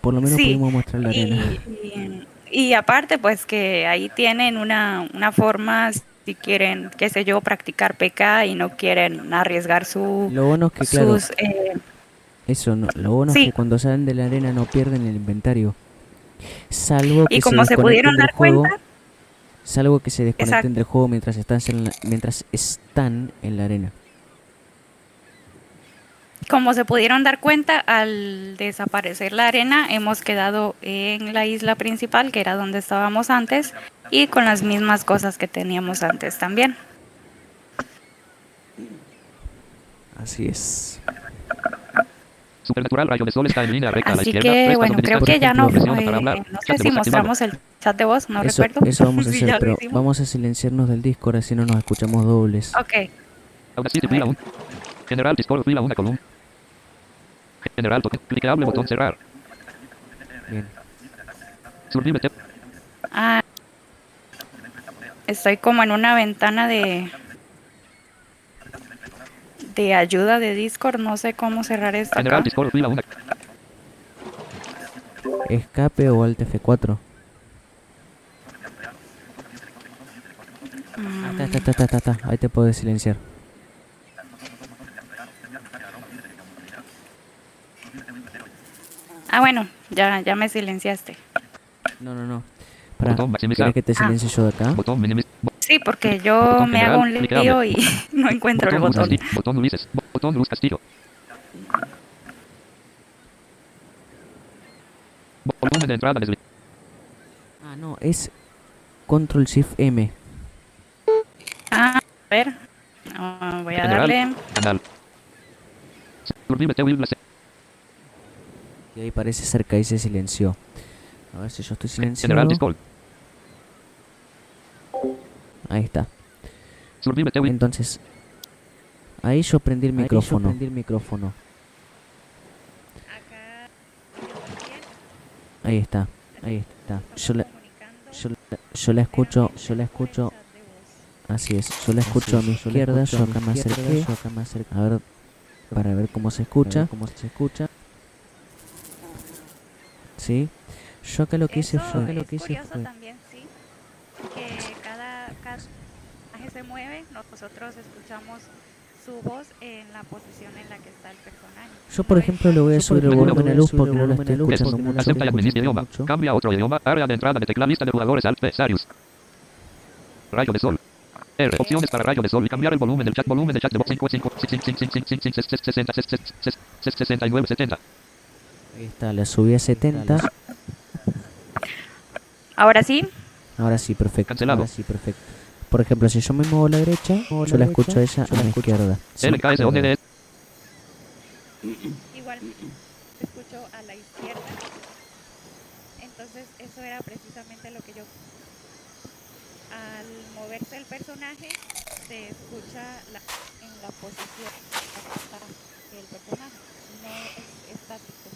Por lo menos Sí, pudimos mostrar la arena. Y, y- aparte, pues que ahí tienen una, una forma, si quieren, qué sé yo, practicar PK y no quieren arriesgar su, Lo bueno es que, claro, sus... eh, eso, no, lo bueno es que cuando salen de la arena no pierden el inventario. Salvo que y como se desconecten pudieron dar juego, cuenta, Salvo que se desconecten Exacto. del juego mientras están en la, mientras están en la arena. como se pudieron dar cuenta, al desaparecer la arena, hemos quedado en la isla principal, que era donde estábamos antes, y con las mismas cosas que teníamos antes también. Así es. Supernatural, rayo de sol está en línea recta a la Así izquierda. que, bueno, creo que ya no hablar. no sé si mostramos el chat de voz, no eso, recuerdo. eso vamos a Sí, hacer, lo pero vamos a silenciarnos del Discord así no nos escuchamos dobles. Ok, Audacity, fila 1. General Discord, fila 1 columna. General, toque. Clicable, botón cerrar. Bien. Ah, estoy como en una ventana de de ayuda de Discord, no sé cómo cerrar esto General acá. Discord, 1. Escape o Alt F4. Mm, Ta, ta, ta, ta, ta, ta. Ahí te puedes silenciar. Ah, bueno, ya ya me silenciaste. No, no, no. Para. ¿Querés que te Ah. silencie yo de acá? Sí, porque yo me hago un lío y no encuentro el Botón botón. Ulises. Bo- Botón Luz Castillo. Volumen de entrada desli- no, es Control Shift M. Ah, a ver. Ah, voy a General. darle. Canal. Y ahí parece ser que ahí se silenció. A ver si yo estoy silenciado. General Discord. Ahí está. Entonces, ahí yo prendí el Ahí yo micrófono. prendí el micrófono. Acá. Ahí está. Ahí está. Yo la, yo, la- yo la escucho, yo la escucho. Así es. Yo la escucho a mi izquierda, yo acá me acerqué. yo acá me acerqué. A ver, para ver cómo se escucha. cómo se escucha. Sí. Yo acá lo que hice fue. es Lo que hice curioso fue. también, sí. Que cada, cada personaje se mueve, nosotros escuchamos su voz en la posición en la que está el personaje. Yo, por ejemplo, le voy a subir el volumen le a luz porque el no lo volumen estoy escuchando mucho. Acepta y administra idioma. Cambia a otro idioma. Área de entrada de tecla lista de jugadores Alt. Sarius. Rayo de sol. R. Opciones para rayo de sol y cambiar el volumen del chat. Volumen de chat de voz 55 69 70. Ahí está, la subí a 70. Ahora sí, Ahora sí, perfecto. Cancelado. Ahora sí, perfecto. Por ejemplo, si yo me muevo a la derecha, yo la la escucho a derecha, ella yo a la escucho. izquierda. Sí, LKSODD. igual escucho a la izquierda. Entonces, eso era precisamente lo que yo. Al moverse el personaje, se escucha la- en la posición en la que está el personaje. No es estático.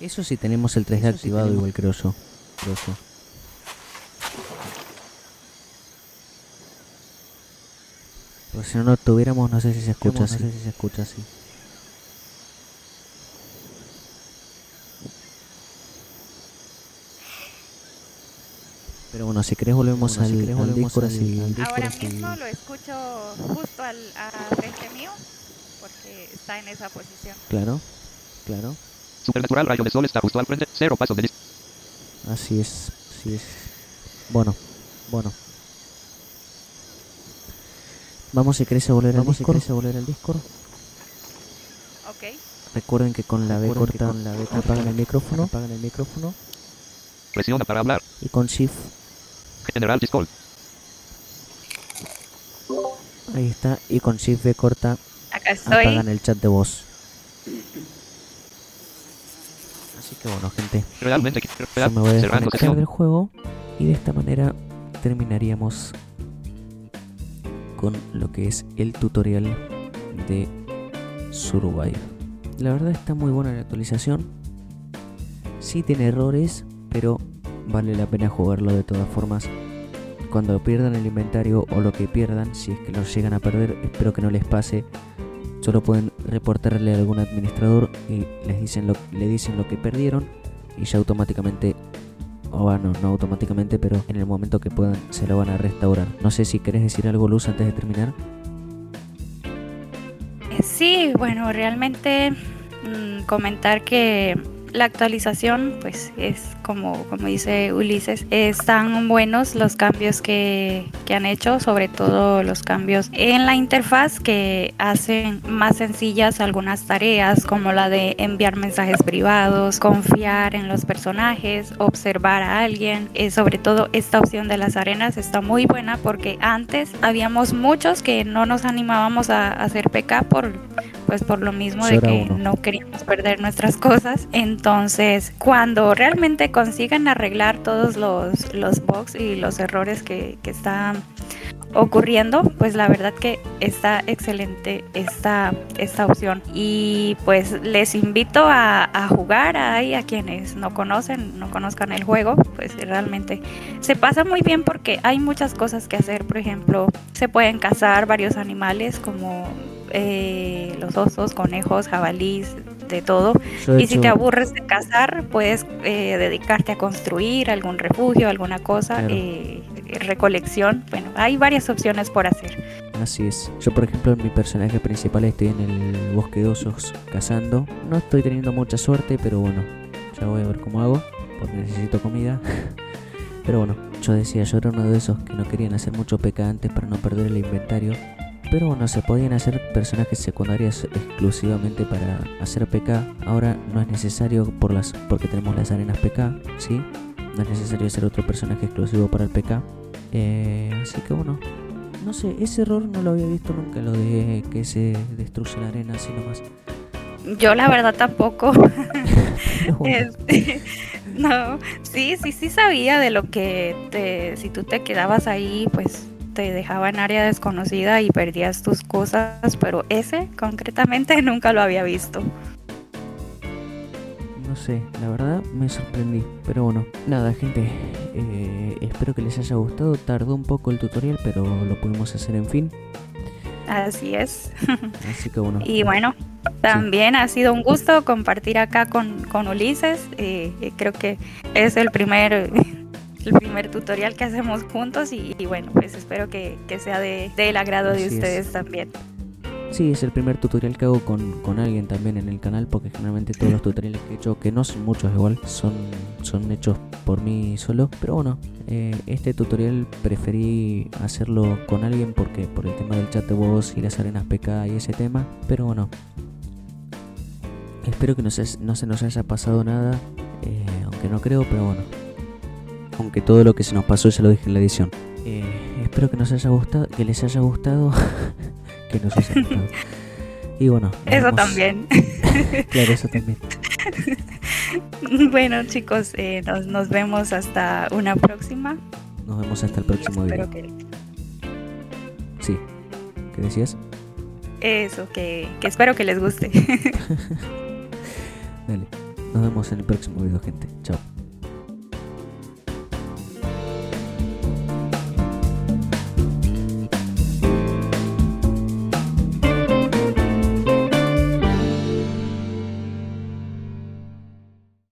Eso sí tenemos el 3D Eso sí activado tenemos. igual, creo yo. Creo yo. Porque si no lo tuviéramos, no sé si se escucha no así. sé si se escucha así. Pero bueno, si querés volvemos Bueno, al, si querés al volvemos Discord al- así. al Discord Ahora así. mismo lo escucho justo al, a frente mío, porque está en esa posición. Claro, claro. Supernatural rayo de sol está justo al frente. Cero pasos de Así es, así es. Bueno, bueno. Vamos si querés a volver al Vamos si Discord. a volver al Discord. Ok. Recuerden que con la B Recuerden corta con la B corta apagan el micrófono Apagan el micrófono. Presiona para hablar. y con Shift General Discord. ahí está y con Shift B corta Acá estoy. apagan el chat de voz. Así que bueno, gente, Realmente. yo Real, me voy a desconectar del juego y de esta manera terminaríamos con lo que es el tutorial de Survive. La verdad está muy buena la actualización. Sí tiene errores, pero vale la pena jugarlo de todas formas. Cuando pierdan el inventario o lo que pierdan, si es que lo llegan a perder, espero que no les pase. Solo pueden reportarle a algún administrador y les dicen lo, le dicen lo que perdieron y ya automáticamente, o bueno, no automáticamente, pero en el momento que puedan se lo van a restaurar. No sé si querés decir algo, Luz, antes de terminar. Eh, Sí, bueno, realmente mm, comentar que la actualización, pues es como, como dice Ulises, están buenos los cambios que, que han hecho, sobre todo los cambios en la interfaz que hacen más sencillas algunas tareas, como la de enviar mensajes privados, confiar en los personajes, observar a alguien. Eh, sobre todo esta opción de las arenas está muy buena porque antes habíamos muchos que no nos animábamos a, a hacer PK por pues por lo mismo de que uno. no queríamos perder nuestras cosas. Entonces, cuando realmente consigan arreglar todos los, los bugs y los errores que, que están ocurriendo, pues la verdad que está excelente esta, esta opción. Y pues les invito a, jugar ahí a quienes no conocen, no conozcan el juego, pues realmente se pasa muy bien porque hay muchas cosas que hacer. Por ejemplo, se pueden cazar varios animales como eh, los osos, conejos, jabalís, de todo. Yo, Y si te aburres de cazar, puedes eh, dedicarte a construir algún refugio, alguna cosa, Claro. eh, recolección. Bueno, hay varias opciones por hacer. Así es. Yo, por ejemplo, en mi personaje principal estoy en el bosque de osos cazando. No estoy teniendo mucha suerte, pero bueno, ya voy a ver cómo hago, porque necesito comida. pero bueno, yo decía, yo era uno de esos que no querían hacer mucho PK antes para no perder el inventario. Pero bueno, se podían hacer personajes secundarios exclusivamente para hacer PK. Ahora no es necesario por las, porque tenemos las arenas PK, ¿sí? no es necesario hacer otro personaje exclusivo para el PK. Eh, así que bueno, no sé, ese error no lo había visto nunca, lo de que se destruye la arena así nomás. Yo la verdad tampoco. Bueno, Este, no, sí, sí, sí sabía de lo que te, si tú te quedabas ahí, pues te dejaba en área desconocida y perdías tus cosas, pero ese concretamente nunca lo había visto. no sé, la verdad me sorprendí. Pero bueno, nada gente, eh, espero que les haya gustado. Tardó un poco el tutorial, pero lo pudimos hacer en fin. Así es. Así que bueno. Y bueno, también ha sido un gusto compartir acá con, con Ulises. Eh, eh, creo que es el primer, el primer tutorial que hacemos juntos y, y bueno, pues espero que, que sea de, del agrado de Así es. ustedes también. Sí, es el primer tutorial que hago con, con alguien también en el canal, porque generalmente todos los tutoriales que he hecho, que no son muchos igual, son, son hechos por mí solo. Pero bueno, eh, este tutorial preferí hacerlo con alguien porque por el tema del chat de voz y las arenas PK y ese tema. Pero bueno, espero que no se, no se nos haya pasado nada, eh, aunque no creo, pero bueno. Aunque todo lo que se nos pasó ya lo dije en la edición. Eh, espero que nos haya gustado, que les haya gustado, que nos haya gustado. Y bueno, Eso vemos- también. Claro, eso también. bueno chicos, eh, nos, nos vemos hasta una próxima. Nos vemos hasta el próximo video. Espero que Sí. ¿Qué decías? eso, que, que espero que les guste. Dale. Nos vemos en el próximo video, gente. Chao.